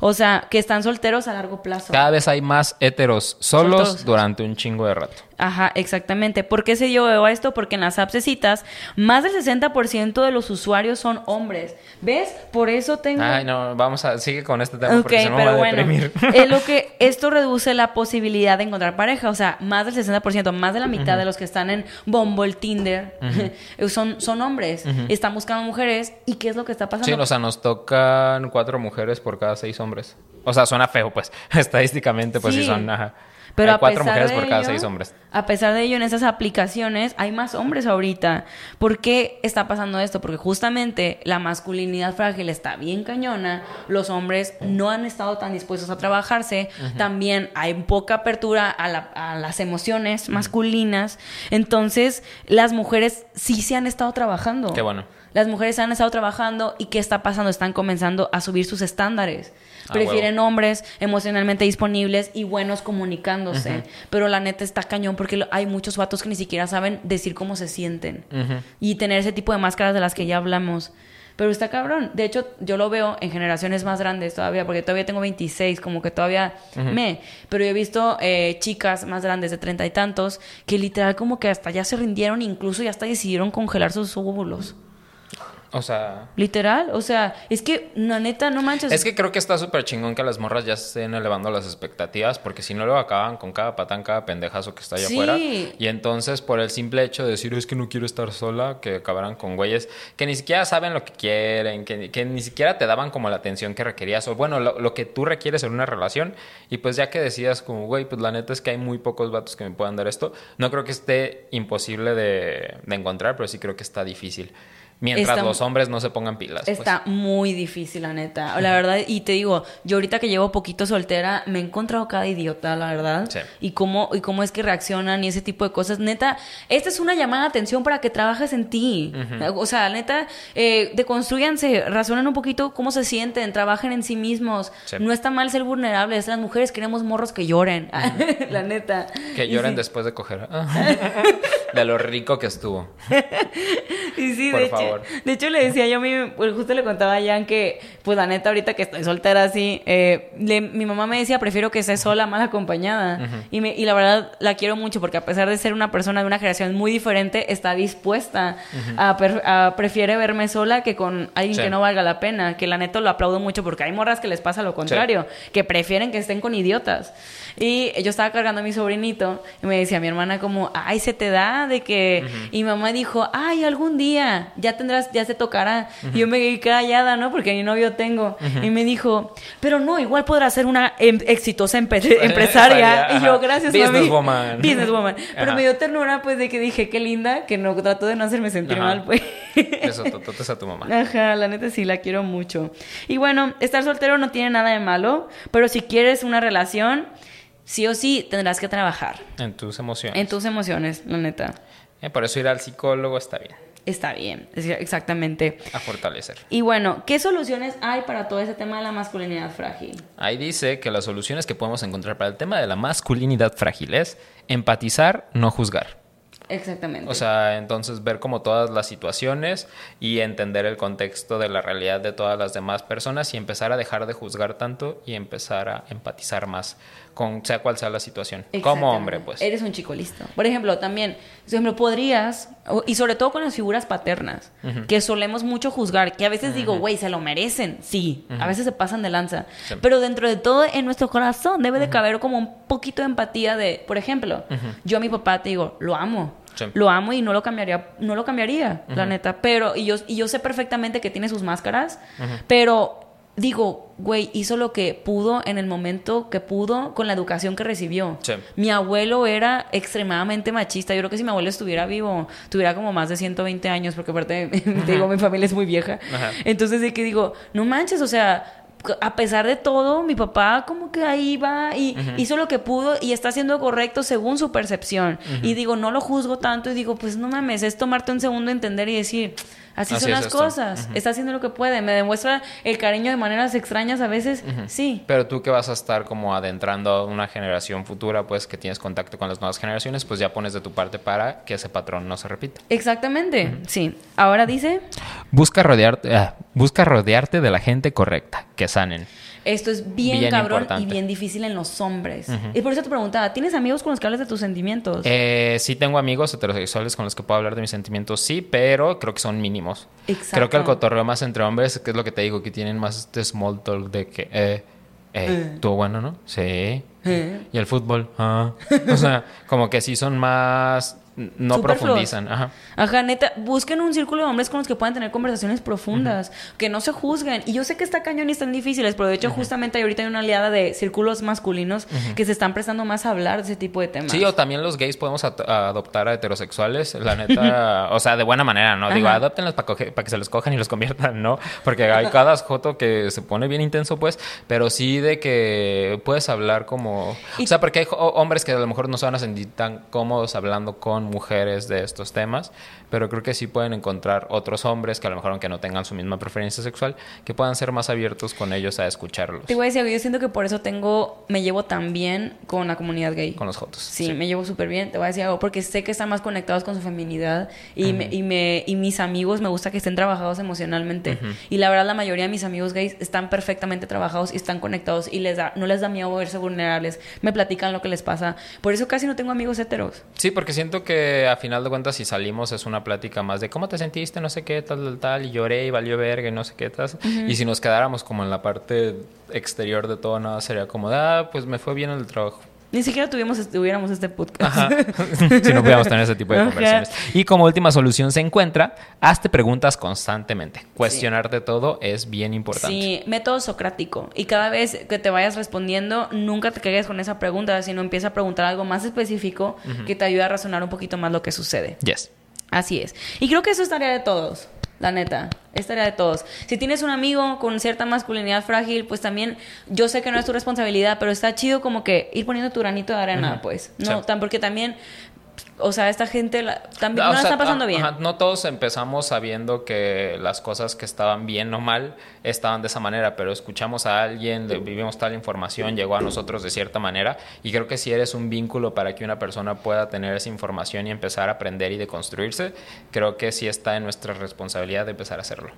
O sea, que están solteros a largo plazo. Cada vez hay más heteros solos Solteros. durante un chingo de rato. Ajá, exactamente. ¿Por qué se dio a esto? Porque en las apps de citas, más del 60% de los usuarios son hombres. ¿Ves? Por eso tengo... Ay, no, vamos a... Sigue con este tema Ok, porque si no me va pero bueno, es lo que esto reduce la posibilidad de encontrar pareja, o sea, más del 60%, más de la mitad de los que están en Bumble, Tinder, son, son hombres, están buscando mujeres, ¿y qué es lo que está pasando? Sí, o sea, nos tocan cuatro mujeres por cada seis hombres. O sea, suena feo, pues. Estadísticamente, pues sí, Sí. son... Ajá. Pero hay a cuatro pesar mujeres de por cada ello- seis hombres. A pesar de ello, en esas aplicaciones hay más hombres ahorita. ¿Por qué está pasando esto? Porque justamente la masculinidad frágil está bien cañona, los hombres no han estado tan dispuestos a trabajarse, también hay poca apertura a, la- a las emociones masculinas, entonces las mujeres sí se han estado trabajando. Qué bueno. Las mujeres han estado trabajando y ¿qué está pasando? Están comenzando a subir sus estándares. Ah, Prefieren hombres emocionalmente disponibles y buenos comunicándose. Pero la neta está cañón porque hay muchos vatos que ni siquiera saben decir cómo se sienten. Y tener ese tipo de máscaras de las que ya hablamos. Pero está cabrón. De hecho, yo lo veo en generaciones más grandes todavía, porque todavía tengo 26, como que todavía me. Pero yo he visto eh, chicas más grandes de treinta y tantos que literal como que hasta ya se rindieron, incluso ya hasta decidieron congelar sus óvulos. O sea... Literal, o sea, es que, la neta, no manches. Es que creo que está súper chingón que las morras ya estén elevando las expectativas, porque si no, luego acaban con cada patán, cada pendejazo que está allá Sí. afuera. Y entonces, por el simple hecho de decir, es que no quiero estar sola, que acabarán con güeyes que ni siquiera saben lo que quieren, que, que ni siquiera te daban como la atención que requerías, o bueno, lo, lo que tú requieres en una relación. Y pues ya que decías, como, güey, pues la neta es que hay muy pocos vatos que me puedan dar esto, no creo que esté imposible de, de encontrar, pero sí creo que está difícil. Mientras Está- los hombres no se pongan pilas. pues. Está muy difícil, la neta. La verdad, y te digo, yo ahorita que llevo poquito soltera, me he encontrado cada idiota, la verdad. Sí. Y cómo, y cómo es que reaccionan y ese tipo de cosas. Neta, esta es una llamada de atención para que trabajes en ti. O sea, neta, eh, deconstruyanse, razonen un poquito cómo se sienten, trabajen en sí mismos. Sí. No está mal ser vulnerables. Las mujeres queremos morros que lloren. la neta. Que lloren sí. después de coger. de lo rico que estuvo. Y sí, Por de hecho, favor. De hecho, le decía yo a mí, pues, justo le contaba a Jan que, pues la neta, ahorita que estoy soltera así, eh, le- mi mamá me decía, prefiero que esté sola, mal acompañada. y, me, y la verdad, la quiero mucho porque a pesar de ser una persona de una generación muy diferente, está dispuesta a, per- a- prefiere verme sola que con alguien Sí. que no valga la pena. Que la neta lo aplaudo mucho porque hay morras que les pasa lo contrario, que prefieren que estén con idiotas. Y yo estaba cargando a mi sobrinito y me decía mi hermana como, ay, se te da de que... Y mamá dijo, ay, algún día ya tendrás, ya se tocará. Y yo me quedé callada, ¿no? Porque ni novio tengo. Y me dijo, pero no, igual podrás ser una em- exitosa empresaria. y yo, gracias, mami". Businesswoman. Businesswoman. Pero me dio ternura, pues, de que dije, qué linda, que no trato de no hacerme sentir mal, pues. Eso, tototes a tu mamá. Ajá, la neta sí, la quiero mucho. Y bueno, estar soltero no tiene nada de malo, pero si quieres una relación, sí o sí tendrás que trabajar En tus emociones. en tus emociones, la neta. Eh, por eso ir al psicólogo está bien. Está bien, es- exactamente. A fortalecer. Y bueno, ¿qué soluciones hay para todo ese tema de la masculinidad frágil? Ahí dice que las soluciones que podemos encontrar para el tema de la masculinidad frágil es empatizar, no juzgar. Exactamente. O sea, entonces ver como todas las situaciones y entender el contexto de la realidad de todas las demás personas y empezar a dejar de juzgar tanto y empezar a empatizar más con sea cual sea la situación. Como hombre, pues. Eres un chico listo. Por ejemplo, también, por ejemplo, podrías, y sobre todo con las figuras paternas, que solemos mucho juzgar, que a veces digo, güey, se lo merecen. Sí, a veces se pasan de lanza. Sí. Pero dentro de todo, en nuestro corazón debe de caber como un poquito de empatía de, por ejemplo, yo a mi papá te digo, lo amo. Sí. Lo amo y no lo cambiaría, no lo cambiaría, la neta. Pero, y yo, y yo sé perfectamente que tiene sus máscaras, pero digo, güey, hizo lo que pudo en el momento que pudo con la educación que recibió. Sí. Mi abuelo era extremadamente machista. Yo creo que si mi abuelo estuviera vivo, tuviera como más de 120 años, porque aparte, te digo, mi familia es muy vieja. Ajá. Entonces, de que digo, no manches, o sea, a pesar de todo, mi papá como que ahí va y hizo lo que pudo y está haciendo correcto según su percepción. Y digo, no lo juzgo tanto y digo, pues no mames, es tomarte un segundo, entender y decir, así, Así son es las cosas, está haciendo lo que puede, me demuestra el cariño de maneras extrañas a veces, sí. Pero tú que vas a estar como adentrando a una generación futura, pues que tienes contacto con las nuevas generaciones, pues ya pones de tu parte para que ese patrón no se repita. Exactamente, sí. Ahora dice, Busca rodearte, ah, busca rodearte de la gente correcta, que sanen. Esto es bien, Bien cabrón importante. y bien difícil en los hombres. Y por eso te preguntaba, ¿tienes amigos con los que hablas de tus sentimientos? Eh, sí tengo amigos heterosexuales con los que puedo hablar de mis sentimientos, sí, pero creo que son mínimos. Exacto. Creo que el cotorreo más entre hombres, que es lo que te digo, que tienen más este small talk de que, eh, eh, estuvo bueno, ¿no? Sí. Eh. Y el fútbol, ah. O sea, como que sí son más, no Superfluos. profundizan, ajá. Ajá, neta, busquen un círculo de hombres con los que puedan tener conversaciones profundas, que no se juzguen. Y yo sé que está cañón y están difíciles, pero de hecho justamente ahorita hay una aliada de círculos masculinos que se están prestando más a hablar de ese tipo de temas. Sí, o también los gays podemos adoptar a heterosexuales, la neta, o sea, de buena manera, ¿no? Digo, Ajá. adóptenlos para que se los cojan y los conviertan, ¿no? Porque hay cada joto que se pone bien intenso, pues, pero sí de que puedes hablar como... Y- O sea, porque hay hombres que a lo mejor no se van a sentir tan cómodos hablando con mujeres de estos temas, pero creo que sí pueden encontrar otros hombres que a lo mejor aunque no tengan su misma preferencia sexual, que puedan ser más abiertos con ellos a escucharlos, Te voy a decir, algo, yo siento que por eso tengo, me llevo tan bien con la comunidad gay. con los jotos. Sí, me llevo súper bien, te voy a decir algo, porque sé que están más conectados con su feminidad y, me- y, me, y mis amigos me gusta que estén trabajados emocionalmente. Y la verdad, la mayoría de mis amigos gays están perfectamente trabajados y están conectados y les da, no les da miedo verse vulnerables, me platican lo que les pasa. Por eso casi no tengo amigos heteros. Sí, porque siento que a final de cuentas si salimos es una plática más de cómo te sentiste, no sé qué, tal, tal, tal, y lloré y valió verga y no sé qué tal. Y si nos quedáramos como en la parte exterior de todo, nada, sería como, ah, pues me fue bien el trabajo. Ni siquiera tuvimos, tuviéramos este podcast. Ajá. si no pudiéramos tener ese tipo de conversaciones. Y como última solución se encuentra, hazte preguntas constantemente. Cuestionarte todo es bien importante. Sí, método socrático. Y cada vez que te vayas respondiendo, nunca te quedes con esa pregunta, sino empieza a preguntar algo más específico que te ayude a razonar un poquito más lo que sucede. Yes. Así es. Y creo que eso es tarea de todos, la neta. Es tarea de todos. Si tienes un amigo con cierta masculinidad frágil, pues también yo sé que no es tu responsabilidad, pero está chido como que ir poniendo tu granito de arena, pues. No, Sí. tan porque también o sea, esta gente la- también Ah, no sea, está pasando ah, bien. ajá, no todos empezamos sabiendo que las cosas que estaban bien o mal estaban de esa manera, pero escuchamos a alguien, le- vivimos tal información, llegó a nosotros de cierta manera y creo que si eres un vínculo para que una persona pueda tener esa información y empezar a aprender y deconstruirse, creo que sí está en nuestra responsabilidad de empezar a hacerlo.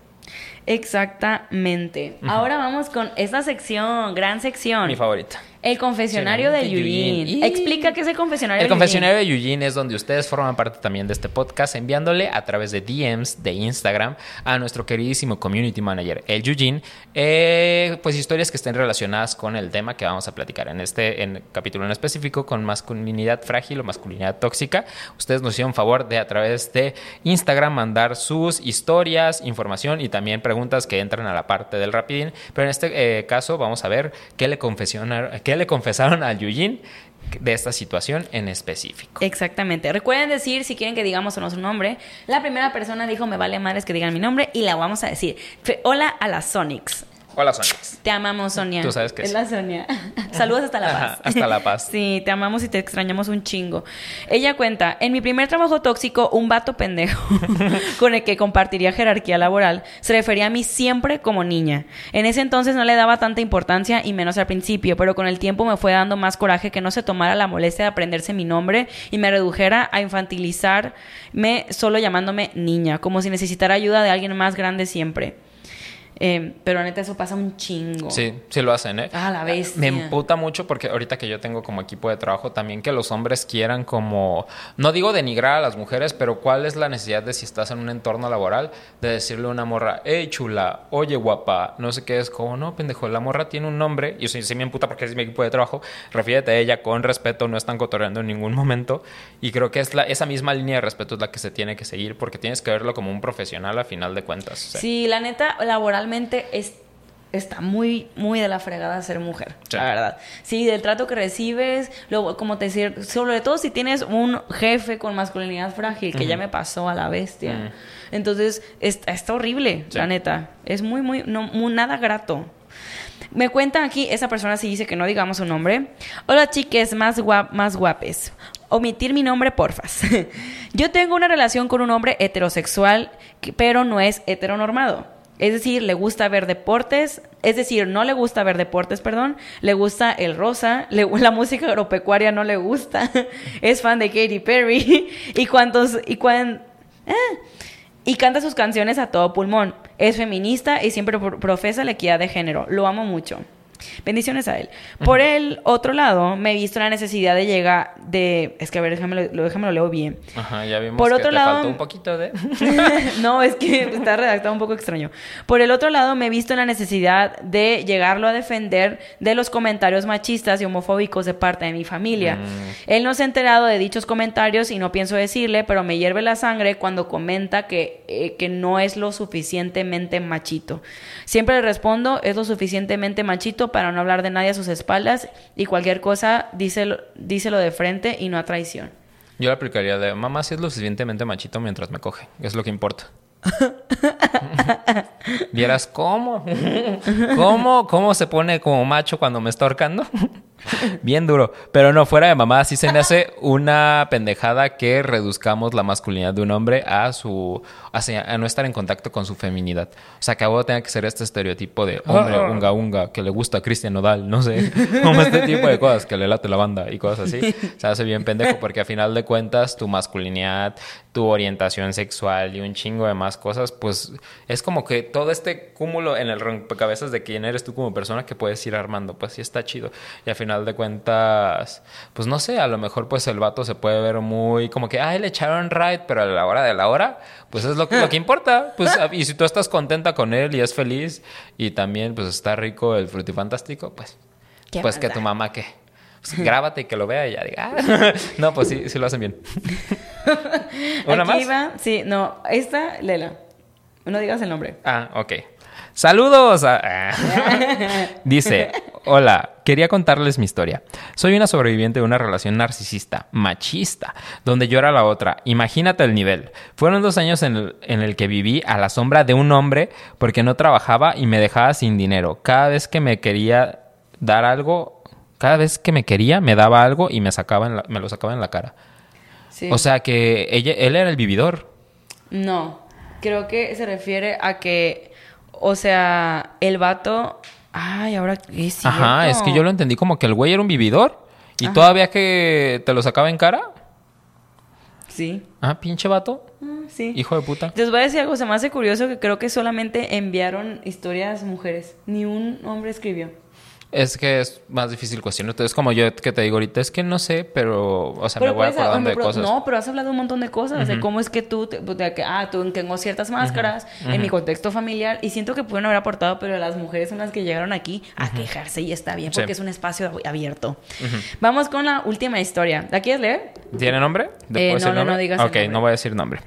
Exactamente. Ahora vamos con esta sección, gran sección. Mi favorita. El confesionario de de. Eugene. Explica qué es el confesionario El de Eugene. confesionario de Eugene es donde ustedes forman parte también de este podcast enviándole a través de DMs de Instagram a nuestro queridísimo community manager, el Eugene, eh, pues historias que estén relacionadas con el tema que vamos a platicar en este en capítulo en específico con masculinidad frágil o masculinidad tóxica. Ustedes nos hicieron favor de a través de Instagram mandar sus historias, información y también preguntas que entran a la parte del rapidín. Pero en este eh, caso vamos a ver qué le confesionaron, qué le confesaron al Eugene de esta situación en específico. Exactamente. Recuerden decir si quieren que digamos o no su nombre. La primera persona dijo me vale madres que digan mi nombre y la vamos a decir. Hola a las Sonics. Hola, Sonics. Te amamos, Sonia. Tú sabes que es sí. la Sonia. Saludos hasta La Paz. Ajá, hasta La Paz. sí, te amamos y te extrañamos un chingo. Ella cuenta, en mi primer trabajo tóxico, un vato pendejo con el que compartiría jerarquía laboral se refería a mí siempre como niña. En ese entonces no le daba tanta importancia y menos al principio, pero con el tiempo me fue dando más coraje que no se tomara la molestia de aprenderse mi nombre y me redujera a infantilizarme solo llamándome niña, como si necesitara ayuda de alguien más grande siempre. Eh, pero neta, eso pasa un chingo. Sí, sí lo hacen, ¿eh? Ah, la bestia. Me emputa mucho porque ahorita que yo tengo como equipo de trabajo también que los hombres quieran como, no digo denigrar a las mujeres, pero cuál es la necesidad de si estás en un entorno laboral de decirle a una morra, hey chula, oye guapa, no sé qué es, como no, pendejo, la morra tiene un nombre y sí, sí me emputa porque es mi equipo de trabajo, refiérete a ella con respeto, no están cotorreando en ningún momento y creo que es la, esa misma línea de respeto es la que se tiene que seguir porque tienes que verlo como un profesional a final de cuentas. o sea. Sí, la neta, es, está muy, muy de la fregada ser mujer, Sí. la verdad. Sí, del trato que recibes, luego, como te decía, sobre todo si tienes un jefe con masculinidad frágil, que ya me pasó a la bestia. Entonces, está, está horrible, Sí. la neta. Es muy, muy, no, muy, nada grato. Me cuentan aquí, esa persona sí dice que no digamos su nombre. Hola chiques, más, guap, más guapes. Omitir mi nombre, porfas. Yo tengo una relación con un hombre heterosexual, pero no es heteronormado. Es decir, le gusta ver deportes, es decir, no le gusta ver deportes, perdón, le gusta el rosa, le- la música agropecuaria no le gusta, es fan de Katy Perry y cuantos y cuan, ah, y canta sus canciones a todo pulmón. Es feminista y siempre pro- profesa la equidad de género. Lo amo mucho. Bendiciones a él. Por el otro lado, me he visto la necesidad de llegar de... Es que a ver, déjame lo, déjame lo leo bien. Ajá, ya vimos Por que otro te lado- faltó un poquito de... no, es que está redactado un poco extraño. Por el otro lado, me he visto la necesidad de llegarlo a defender de los comentarios machistas y homofóbicos de parte de mi familia. Mm. Él no se ha enterado de dichos comentarios y no pienso decirle, pero me hierve la sangre cuando comenta que, eh, que no es lo suficientemente machito. Siempre le respondo, es lo suficientemente machito para no hablar de nadie a sus espaldas y cualquier cosa díselo, díselo de frente y no a traición. Yo le aplicaría de mamá si es lo suficientemente machito mientras me coge. Es lo que importa. ¿Vieras cómo? ¿Cómo? ¿Cómo se pone como macho cuando me está ahorcando? Bien duro. Pero no, fuera de mamá, sí se me hace una pendejada que reduzcamos la masculinidad de un hombre a su. a, no estar en contacto con su feminidad. O sea, que a vos tenga que ser este estereotipo de hombre unga unga que le gusta a Cristian Nodal, no sé. Como este tipo de cosas que le late la banda y cosas así. Se hace bien pendejo porque a final de cuentas tu masculinidad, tu orientación sexual y un chingo de más cosas, pues es como que todo este cúmulo en el rompecabezas de quién eres tú como persona que puedes ir armando, pues sí está chido. Y a final de cuentas, pues no sé, a lo mejor pues el vato se puede ver muy como que, ay, le echaron right, pero a la hora de la hora, pues es lo que, lo que importa. Pues, y si tú estás contenta con él y es feliz y también pues está rico el frutifantástico, pues, ¿Qué pues que tu mamá que... pues, grábate y que lo vea y ya diga. "Ah". no, pues sí, sí lo hacen bien. ¿Una Aquí más? va, sí, no, esta, Lela. No digas el nombre. Ah, ok. Saludos. a-. Dice, hola, quería contarles mi historia. Soy una sobreviviente de una relación narcisista, machista, donde yo era la otra. Imagínate el nivel. Fueron dos años en el, en el que viví a la sombra de un hombre porque no trabajaba y me dejaba sin dinero. Cada vez que me quería dar algo, cada vez que me quería me daba algo y me, sacaba en la- me lo sacaba en la cara. Sí. O sea que ella, él era el vividor. No, creo que se refiere a que, o sea, el vato... Ay, ahora es. Ajá, es que yo lo entendí como que el güey era un vividor. Y Ajá. todavía que te lo sacaba en cara. Sí. Ah, pinche vato. Ah, sí. Hijo de puta. Les voy a decir algo, se me hace curioso que creo que solamente enviaron historias mujeres. Ni un hombre escribió. Es que es más difícil cuestionar. Entonces, como yo que te digo ahorita, es que no sé, pero, o sea, Pero me voy puedes- acordando de cosas. No, pero has hablado un montón de cosas, de cómo es que tú, te- de que, ah, tú tengo ciertas máscaras en mi contexto familiar y siento que pueden haber aportado, pero las mujeres son las que llegaron aquí a quejarse y está bien, Sí. porque es un espacio ab- abierto. Vamos con la última historia. ¿La quieres leer? ¿Tiene nombre? ¿Le Eh, no, no, no nombre? digas el Ok, nombre. no voy a decir nombre.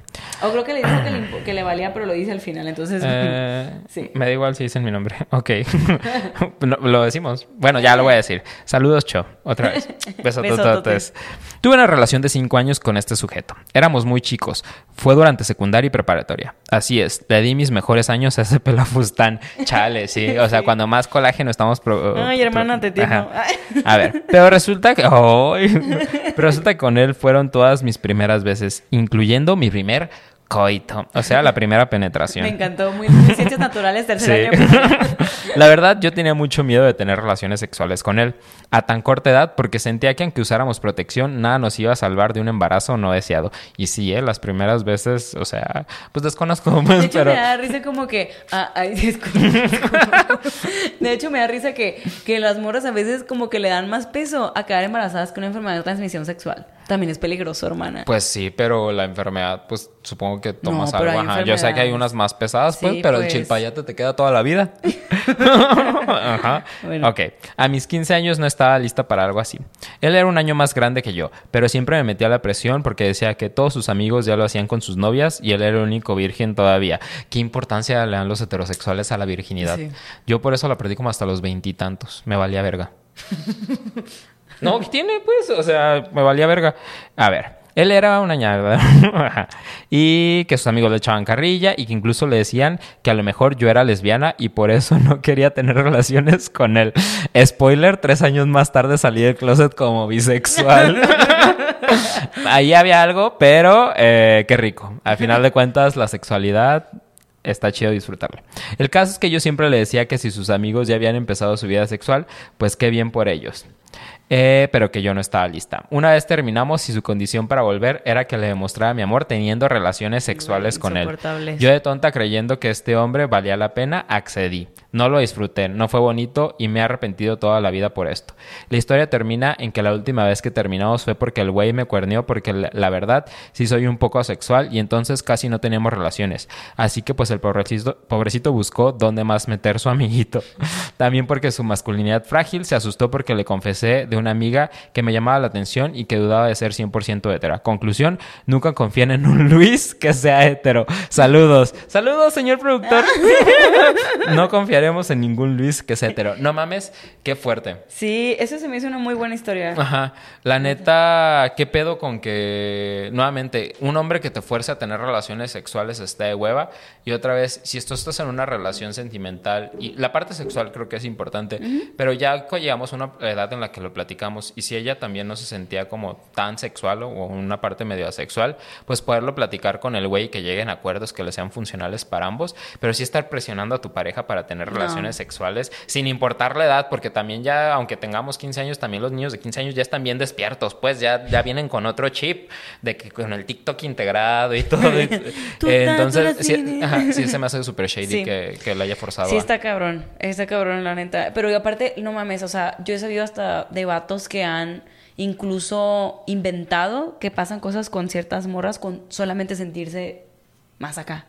O creo que le dijo que le, impo- que le valía, pero lo dice al final, entonces... Eh, Sí. Me da igual si dicen mi nombre. Ok. Lo decimos. Bueno, ya lo voy a decir. Saludos, Cho. Otra vez. Besototes. Tuve una relación de cinco años con este sujeto. Éramos muy chicos. Fue durante secundaria y preparatoria. Así es. Le di mis mejores años a ese pelafustán. Chale, sí. O sea, Sí. cuando más colágeno estamos... pro- Ay, hermana, te. A ver, pero resulta que... Pero resulta que con él fueron todas mis primeras veces, incluyendo mi primer coito. O sea, la primera penetración. Me encantó, muy, ciencias naturales, tercer Sí. año. La verdad, yo tenía mucho miedo de tener relaciones sexuales con él a tan corta edad porque sentía que aunque usáramos protección, nada nos iba a salvar de un embarazo no deseado. Y sí, ¿eh? las primeras veces, o sea, pues desconozco, pues, De hecho, pero... me da risa como que. ah, ay. De hecho, me da risa que, que las morras a veces como que le dan más peso a quedar embarazadas que una enfermedad de transmisión sexual. También es peligroso, hermana. Pues sí, pero la enfermedad, pues supongo que tomas No, algo. Ajá. Yo sé que hay unas más pesadas, pues, pero el pues. chilpayate te queda toda la vida. Ajá. Bueno. Ok. A mis 15 años no estaba lista para algo así. Él era un año más grande que yo, pero siempre me metía la presión porque decía que todos sus amigos ya lo hacían con sus novias y él era el único virgen todavía. ¿Qué importancia le dan los heterosexuales a la virginidad? Sí. Yo por eso la perdí como hasta los veintitantos. Me valía verga. No, ¿qué tiene, pues? O sea, me valía verga. A ver, él era una ñada. Y que sus amigos le echaban carrilla y que incluso le decían que a lo mejor yo era lesbiana y por eso no quería tener relaciones con él. Spoiler, tres años más tarde salí del closet como bisexual. Ahí había algo, pero eh, qué rico. Al final de cuentas, la sexualidad está chido disfrutarla. El caso es que yo siempre le decía que si sus amigos ya habían empezado su vida sexual, pues qué bien por ellos. Eh, pero que yo no estaba lista. Una vez terminamos y su condición para volver era que le demostrara mi amor teniendo relaciones sexuales con él. Yo de tonta creyendo que este hombre valía la pena, accedí. No lo disfruté, no fue bonito y me he arrepentido toda la vida por esto. La historia termina en que la última vez que terminamos fue porque el güey me cuernió porque la, la verdad sí soy un poco asexual y entonces casi no teníamos relaciones. Así que pues el pobrecito, pobrecito buscó dónde más meter su amiguito. También porque su masculinidad frágil se asustó porque le confesé de una amiga que me llamaba la atención y que dudaba de ser 100% hetera. Conclusión, nunca confíen en un Luis que sea hetero. Saludos. Saludos, señor productor. no confiaremos en ningún Luis que sea hetero. No mames, qué fuerte. Sí, eso se me hizo una muy buena historia. Ajá. La neta, ¿qué pedo con que, nuevamente, un hombre que te fuerce a tener relaciones sexuales está de hueva? Y otra vez, si esto estás en una relación sentimental, y la parte sexual creo que es importante, pero ya llegamos a una edad en la que lo platicamos, y si ella también no se sentía como tan sexual o una parte medio asexual, pues poderlo platicar con el güey que lleguen a acuerdos que le sean funcionales para ambos, pero sí estar presionando a tu pareja para tener No. relaciones sexuales sin importar la edad, porque también ya, aunque tengamos 15 años, también los niños de 15 años ya están bien despiertos, pues ya, ya vienen con otro chip, de que con el TikTok integrado y todo. y- eh, entonces, sí, ajá, sí se me hace súper shady Sí. que, que le haya forzado. Sí, a- está cabrón. Está cabrón, la neta. Pero aparte, no mames, o sea, yo he sabido hasta de vatos que han incluso inventado que pasan cosas con ciertas morras con solamente sentirse más acá.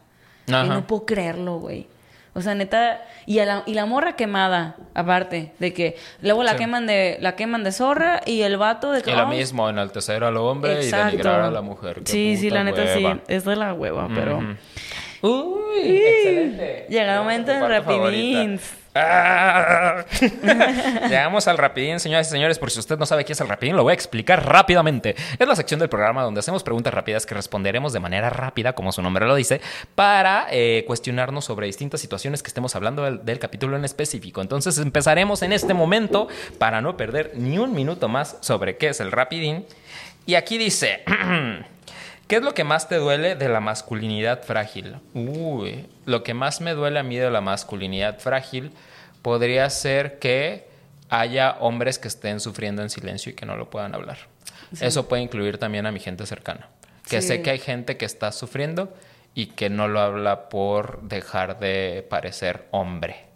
Y Ajá. no puedo creerlo, güey. O sea, neta, y, a la, y la morra quemada, aparte, de que luego la Sí. queman de la queman de zorra y el vato de que Y lo "Ay, mismo, enaltecer al hombre Exacto. y denigrar a la mujer. Sí, sí, la neta hueva. sí, es de la hueva, pero Ujú. Uy, excelente. Llega el momento del parte favorita. Ah. Llegamos al rapidín, señoras y señores. Por si usted no sabe qué es el rapidín, lo voy a explicar rápidamente. Es la sección del programa donde hacemos preguntas rápidas que responderemos de manera rápida, como su nombre lo dice, para eh, cuestionarnos sobre distintas situaciones que estemos hablando del, del capítulo en específico. Entonces empezaremos en este momento para no perder ni un minuto más sobre qué es el rapidín. Y aquí dice, ¿qué es lo que más te duele de la masculinidad frágil? Uy, lo que más me duele a mí de la masculinidad frágil podría ser que haya hombres que estén sufriendo en silencio y que no lo puedan hablar. Eso puede incluir también a mi gente cercana. Que Sí. sé que hay gente que está sufriendo y que no lo habla por dejar de parecer hombre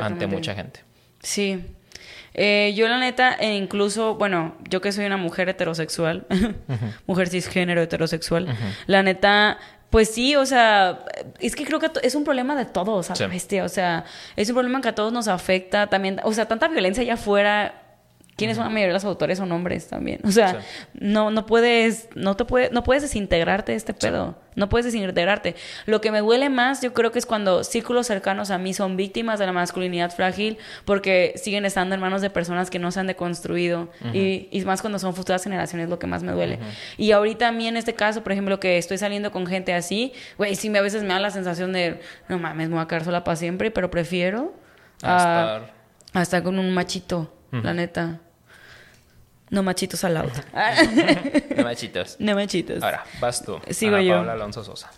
ante mucha gente. Sí. Eh, yo la neta, e incluso, bueno, yo que soy una mujer heterosexual, mujer cisgénero heterosexual, la neta, pues sí, o sea, es que creo que es un problema de todos, la Sí. bestia, o sea, es un problema que a todos nos afecta también, o sea, tanta violencia allá afuera. ¿Quiénes son la mayoría de los autores? Son hombres también. O sea, Sí. no, no puedes, no te puede, no puedes desintegrarte de este pedo. No puedes desintegrarte. Lo que me duele más, yo creo que es cuando círculos cercanos a mí son víctimas de la masculinidad frágil porque siguen estando en manos de personas que no se han deconstruido. y, y más cuando son futuras generaciones, lo que más me duele. Y ahorita a mí en este caso, por ejemplo, que estoy saliendo con gente así, güey, sí me a veces me da la sensación de, no mames, me voy a quedar sola para siempre, pero prefiero A a- estar- a estar con un machito, la neta. No machitos al lado. No machitos. no machitos. Ahora, vas tú. Sigo Ana yo. Paula Alonso Sosa.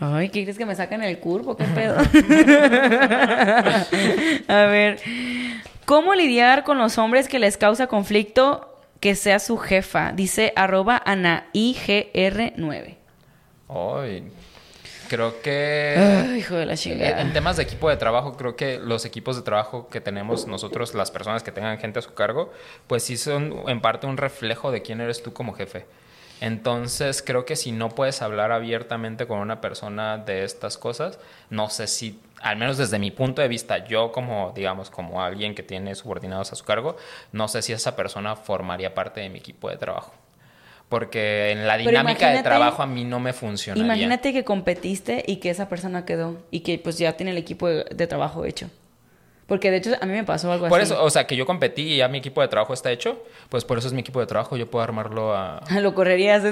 Ay, ¿qué crees que me sacan el curvo? ¿Qué pedo? A ver, ¿cómo lidiar con los hombres que les causa conflicto que sea su jefa? Dice arroba AnaIGR9. Ay, creo que... Ay, hijo de la chingada. En temas de equipo de trabajo, creo que los equipos de trabajo que tenemos nosotros, las personas que tengan gente a su cargo, pues sí son en parte un reflejo de quién eres tú como jefe. Entonces, creo que si no puedes hablar abiertamente con una persona de estas cosas, no sé si, al menos desde mi punto de vista, yo como, digamos, como alguien que tiene subordinados a su cargo, no sé si esa persona formaría parte de mi equipo de trabajo. Porque en la dinámica de trabajo a mí no me funcionaría. Imagínate que competiste y que esa persona quedó y que pues ya tiene el equipo de, de trabajo hecho. Porque de hecho a mí me pasó algo Por así. eso, o sea, que yo competí y ya mi equipo de trabajo está hecho, pues por eso es mi equipo de trabajo, yo puedo armarlo a... Lo correrías.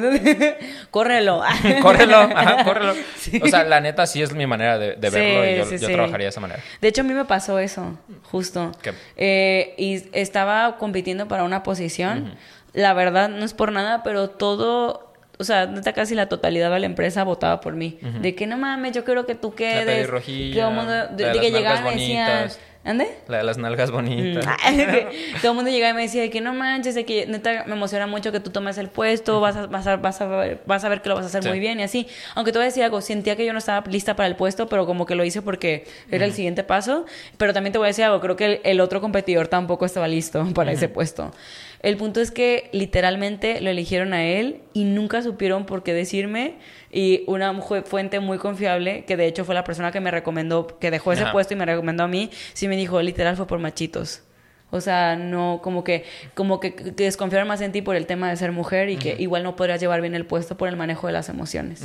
Córrelo. córrelo, ajá, córrelo. Sí. O sea, la neta sí es mi manera de, de Sí, verlo y yo, sí, yo sí. trabajaría de esa manera. De hecho, a mí me pasó eso, justo. ¿Qué? Eh, y estaba compitiendo para una posición. La verdad, no es por nada, pero todo, o sea, neta casi la totalidad de la empresa votaba por mí. De que no mames, yo quiero que tú quedes. pelirrojilla, Todo el mundo, la de, de de que llegaban y me decían. ¿ande? La de las nalgas bonitas. Que todo el mundo llegaba y me decía de que no manches, de que neta me emociona mucho que tú tomes el puesto, vas a, vas a, vas a, ver, vas a ver que lo vas a hacer Sí. muy bien y así. Aunque te voy a decir algo, sentía que yo no estaba lista para el puesto, pero como que lo hice porque era el siguiente paso. Pero también te voy a decir algo, creo que el, el otro competidor tampoco estaba listo para ese puesto. El punto es que literalmente lo eligieron a él y nunca supieron por qué decirme. Y una fuente muy confiable, que de hecho fue la persona que me recomendó, que dejó ese Ajá. puesto y me recomendó a mí, sí me dijo, literal fue por machitos. O sea, no, como que, como que, que desconfiaron más en ti por el tema de ser mujer y que igual no podrías llevar bien el puesto por el manejo de las emociones.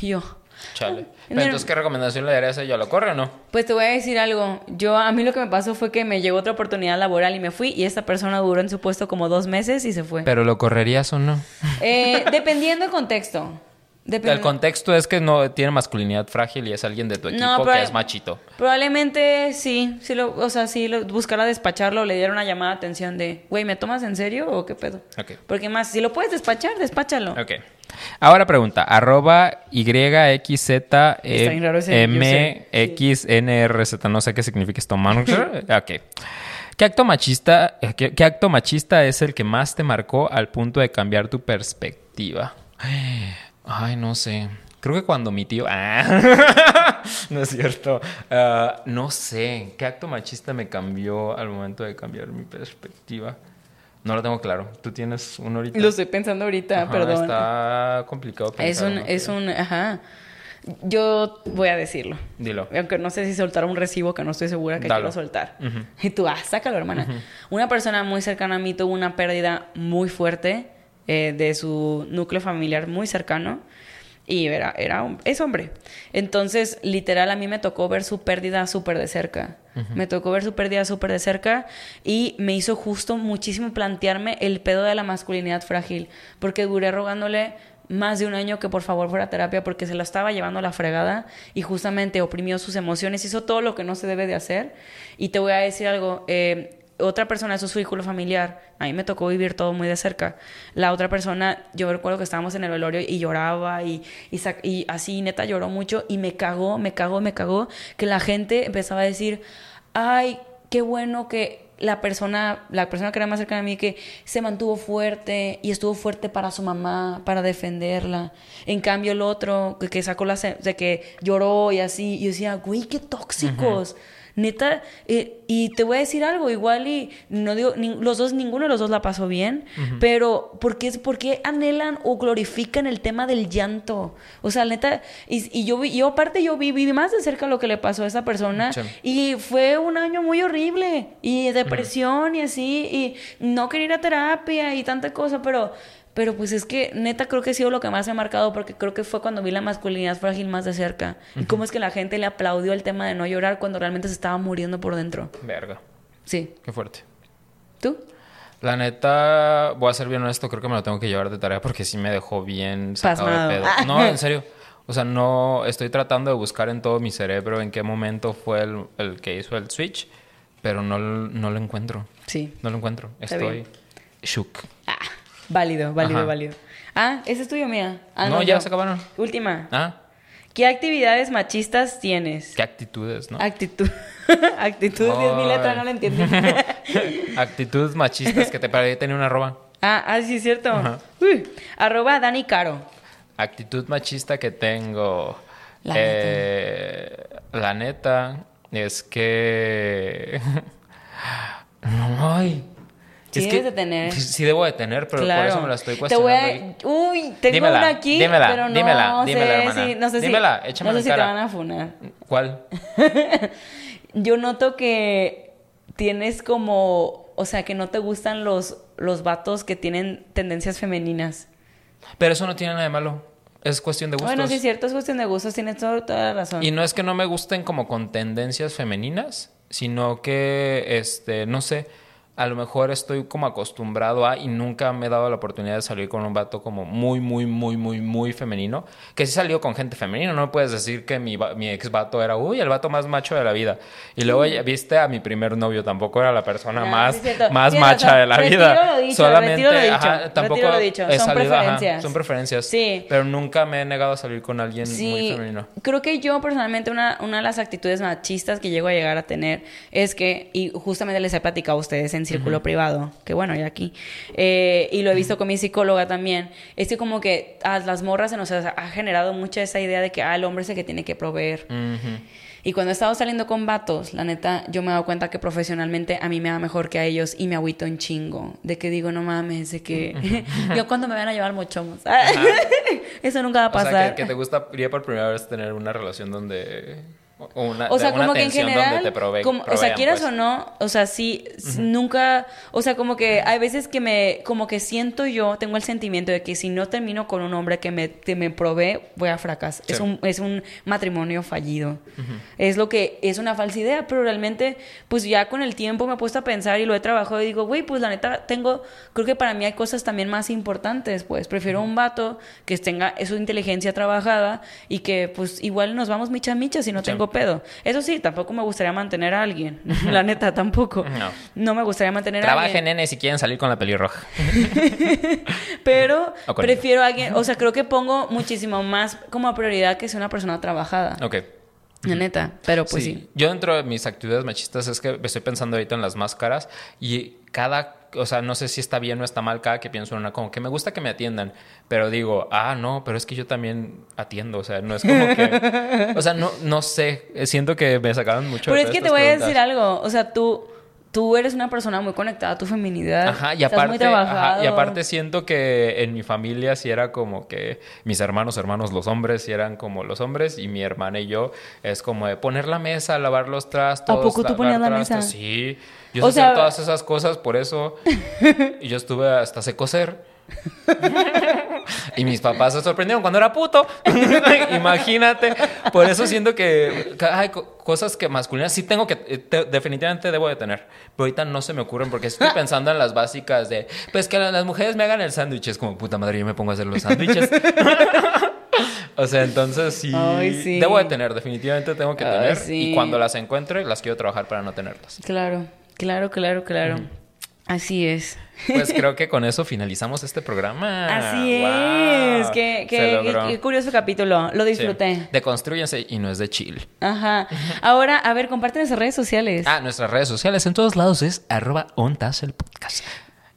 Y yo, Chale. Pero entonces, ¿qué recomendación le darías a ella? ¿Lo corre o no? pues te voy a decir algo. Yo, a mí lo que me pasó fue que me llegó otra oportunidad laboral y me fui y esta persona duró en su puesto como dos meses y se fue. ¿Pero lo correrías o no? Eh, dependiendo del contexto. El contexto es que no tiene masculinidad frágil y es alguien de tu equipo No, que es machito. Probablemente sí, sí lo, o sea, sí lo, buscara despacharlo, le diera una llamada de atención de, güey, ¿me tomas en serio o qué pedo? Porque más, si lo puedes despachar, despáchalo. Ok. Ahora pregunta, arroba YXZ Está bien raro ese MXNRZ, no sé qué significa esto, manager. ok. ¿Qué acto, machista, eh, qué, qué acto machista es el que más te marcó al punto de cambiar tu perspectiva? Ay, no sé. Creo que cuando mi tío... Ah, no es cierto. Ah, no sé. ¿Qué acto machista me cambió al momento de cambiar mi perspectiva? No lo tengo claro. ¿Tú tienes uno ahorita? Lo estoy pensando ahorita, Ajá, perdón. Está complicado Es pensar, un, ¿no? es un, ajá. Yo voy a decirlo. Dilo. Aunque no sé si soltar un recibo que no estoy segura que Dalo. quiero soltar. Y tú, ah, sácalo, hermana. Una persona muy cercana a mí tuvo una pérdida muy fuerte eh, de su núcleo familiar muy cercano. Y era, era es hombre. Entonces, literal, a mí me tocó ver su pérdida súper de cerca. Me tocó ver su pérdida súper de cerca y me hizo justo muchísimo plantearme el pedo de la masculinidad frágil. Porque duré rogándole más de un año que por favor fuera a terapia porque se la estaba llevando a la fregada y justamente oprimió sus emociones, hizo todo lo que no se debe de hacer. Y te voy a decir algo, eh, otra persona, es su vínculo familiar. A mí me tocó vivir todo muy de cerca. La otra persona, yo recuerdo que estábamos en el velorio y lloraba y, y, y así, neta, lloró mucho y me cagó, me cagó, me cagó, que la gente empezaba a decir, ay, qué bueno que la persona, la persona que era más cercana a mí, que se mantuvo fuerte y estuvo fuerte para su mamá, para defenderla. En cambio, el otro, que, sacó la, de que lloró y así, y decía, güey, qué tóxicos. Neta, eh, y te voy a decir algo, igual y no digo, ni- los dos, ninguno de los dos la pasó bien, pero ¿por qué, por qué anhelan o glorifican el tema del llanto? O sea, neta, y, y yo vi, yo aparte yo vi, vi más de cerca lo que le pasó a esa persona Sí. y fue un año muy horrible y depresión y así, y no quería ir a terapia y tanta cosa, pero... Pero pues es que neta creo que ha sido lo que más me ha marcado porque creo que fue cuando vi la masculinidad frágil más de cerca. Y cómo es que la gente le aplaudió el tema de no llorar cuando realmente se estaba muriendo por dentro. Verga. Sí. Qué fuerte. ¿Tú? La neta, voy a ser bien honesto, creo que me lo tengo que llevar de tarea porque sí me dejó bien sacado Pasmado. de pedo. Ah. No, en serio. O sea, no estoy tratando de buscar en todo mi cerebro en qué momento fue el, el que hizo el switch, pero no, no lo encuentro. Sí. No lo encuentro. Estoy shook. Ah, válido, válido, Ajá. válido. Ah, ese es tuyo, mía. Ah, no, ya se acabaron. Última. Ah, ¿Qué actividades machistas tienes? qué actitudes, ¿no? Actitud. Actitud, mi letra, no la entendí. Actitudes machistas que te parece tener una arroba. ah, ah, sí, es cierto. Uy, arroba Dani Caro. Actitud machista que tengo. La eh, La neta es que. No, ay. Sí es debes que de tener. Sí, sí debo de tener, pero claro. por eso me la estoy Te cuestionando. voy ahí. a... Uy, tengo Dímela, una aquí, dímela, pero no dímela, sé dímela, hermana. si... No sé si, Dímela, échamela no sé si te van a funar. ¿Cuál? Yo noto que tienes como... O sea, que no te gustan los, los vatos que tienen tendencias femeninas. Pero eso no tiene nada de malo. Es cuestión de gustos. Bueno, sí es cierto, es cuestión de gustos, tienes todo- toda la razón. Y no es que no me gusten como con tendencias femeninas, sino que, este, no sé, a lo mejor estoy como acostumbrado a y nunca me he dado la oportunidad de salir con un vato como muy, muy, muy, muy, muy femenino. Que sí salió con gente femenina, no me puedes decir que mi, mi ex vato era, uy, el vato más macho de la vida. Y luego ya viste a mi primer novio, tampoco era la persona Ah, más, sí más Tienes macha de la Retiro vida. lo dicho, Solamente, retiro lo dicho, ajá, tampoco retiro lo dicho. he Son salido- ajá, preferencias. son preferencias. Sí. Pero nunca me he negado a salir con alguien muy Sí, femenino. creo que yo personalmente una, una de las actitudes machistas que llego a llegar a tener es que, y justamente les he platicado a ustedes en círculo privado, que bueno, ya aquí, eh, y lo he visto con mi psicóloga también, es que como que a las morras se nos ha, generado mucha esa idea de que ah, el hombre es el que tiene que proveer. Ujú. Y cuando he estado saliendo con vatos, la neta, yo me he dado cuenta que profesionalmente a mí me va mejor que a ellos y me agüito un chingo. De que digo, no mames, de que yo cuando me van a llevar mochomos. Eso nunca va a O sea, pasar. que, que te gustaría por primera vez tener una relación donde... O, una, O sea, como que en general, prove- como- o sea, quieras pues. o no, o sea, sí, nunca, o sea, como que hay veces que me, como que siento yo, tengo el sentimiento de que si no termino con un hombre que me, que me provee, voy a fracasar. Es, un, es un matrimonio fallido. Es lo que, es una falsa idea, pero realmente, pues ya con el tiempo me he puesto a pensar y lo he trabajado y digo, güey, pues la neta, tengo, creo que para mí hay cosas también más importantes, pues prefiero un vato que tenga su inteligencia trabajada y que pues igual nos vamos micha micha si no Sí. Pedo. Eso sí, tampoco me gustaría mantener a alguien. La neta, tampoco. No. No me gustaría mantener a Trabajen, alguien. nene, si quieren salir con la pelirroja. Pero prefiero a alguien, o sea, creo que pongo muchísimo más como prioridad que sea una persona trabajada. Ok. La neta, pero pues sí. Yo dentro de mis actividades machistas es que estoy pensando ahorita en las máscaras y cada, o sea, no sé si está bien o está mal cada que pienso en una, como que me gusta que me atiendan, pero digo, ah, no, pero es que yo también atiendo, o sea, no es como que, o sea, no, no sé, siento que me sacaron mucho. Pero es que te voy a decir algo, o sea, tú tú eres una persona muy conectada a tu feminidad. Ajá, y estás aparte, muy trabajado. ajá, y aparte siento que en mi familia sí era como que mis hermanos, hermanos, los hombres, sí eran como los hombres, y mi hermana y yo es como de poner la mesa, lavar los trastos. ¿A poco tú ponías la trastos. mesa? Sí, yo O sé sea- hacer todas esas cosas, por eso. y yo estuve hasta sé coser. y mis papás se sorprendieron cuando era puto. Imagínate. Por eso siento que hay co- cosas que masculinas sí tengo que, eh, te- definitivamente debo de tener. Pero ahorita no se me ocurren porque estoy pensando en las básicas de, pues que las mujeres me hagan el sándwich. Es como, puta madre, yo me pongo a hacer los sándwiches. o sea, entonces sí, Ay, sí. Debo de tener, definitivamente tengo que Ay, tener. sí. Y cuando las encuentre, las quiero trabajar para no tenerlas. Claro. Claro, claro, claro. Así es. Pues creo que con eso finalizamos este programa. Así Wow. es. Qué, qué- qué- qué curioso capítulo. Lo Sí. disfruté. Deconstrúyense y no es de chill. Ajá. Ahora, a ver, comparte nuestras redes sociales. Ah, nuestras redes sociales en todos lados es arroba ontas el podcast.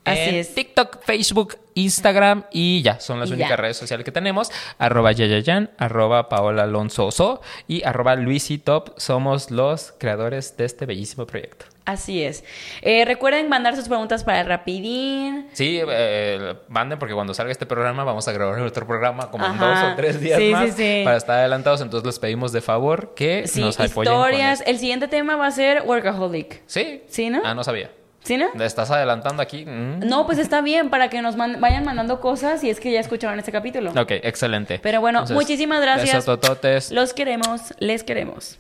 Así En es. TikTok, Facebook, Instagram y ya, son las Y únicas ya. redes sociales que tenemos. Arroba Yayayan, arroba Paola Alonso y arroba Luisitop. Somos los creadores de este bellísimo proyecto. Así es. Eh, recuerden mandar sus preguntas para el Rapidín. Sí, eh, manden porque cuando salga este programa vamos a grabar otro programa como en dos o tres días Sí, más sí, sí. para estar adelantados. Entonces les pedimos de favor que nos apoyen. historias. El siguiente tema va a ser Workaholic. Sí. ¿Sí, no? Ah, no sabía. ¿Sí, no? ¿Le estás adelantando aquí? Mm. No, pues está bien para que nos man- vayan mandando cosas y es que ya escucharon este capítulo. Ok, excelente. Pero bueno, Entonces, muchísimas gracias. besos, tototes. Los queremos, les queremos.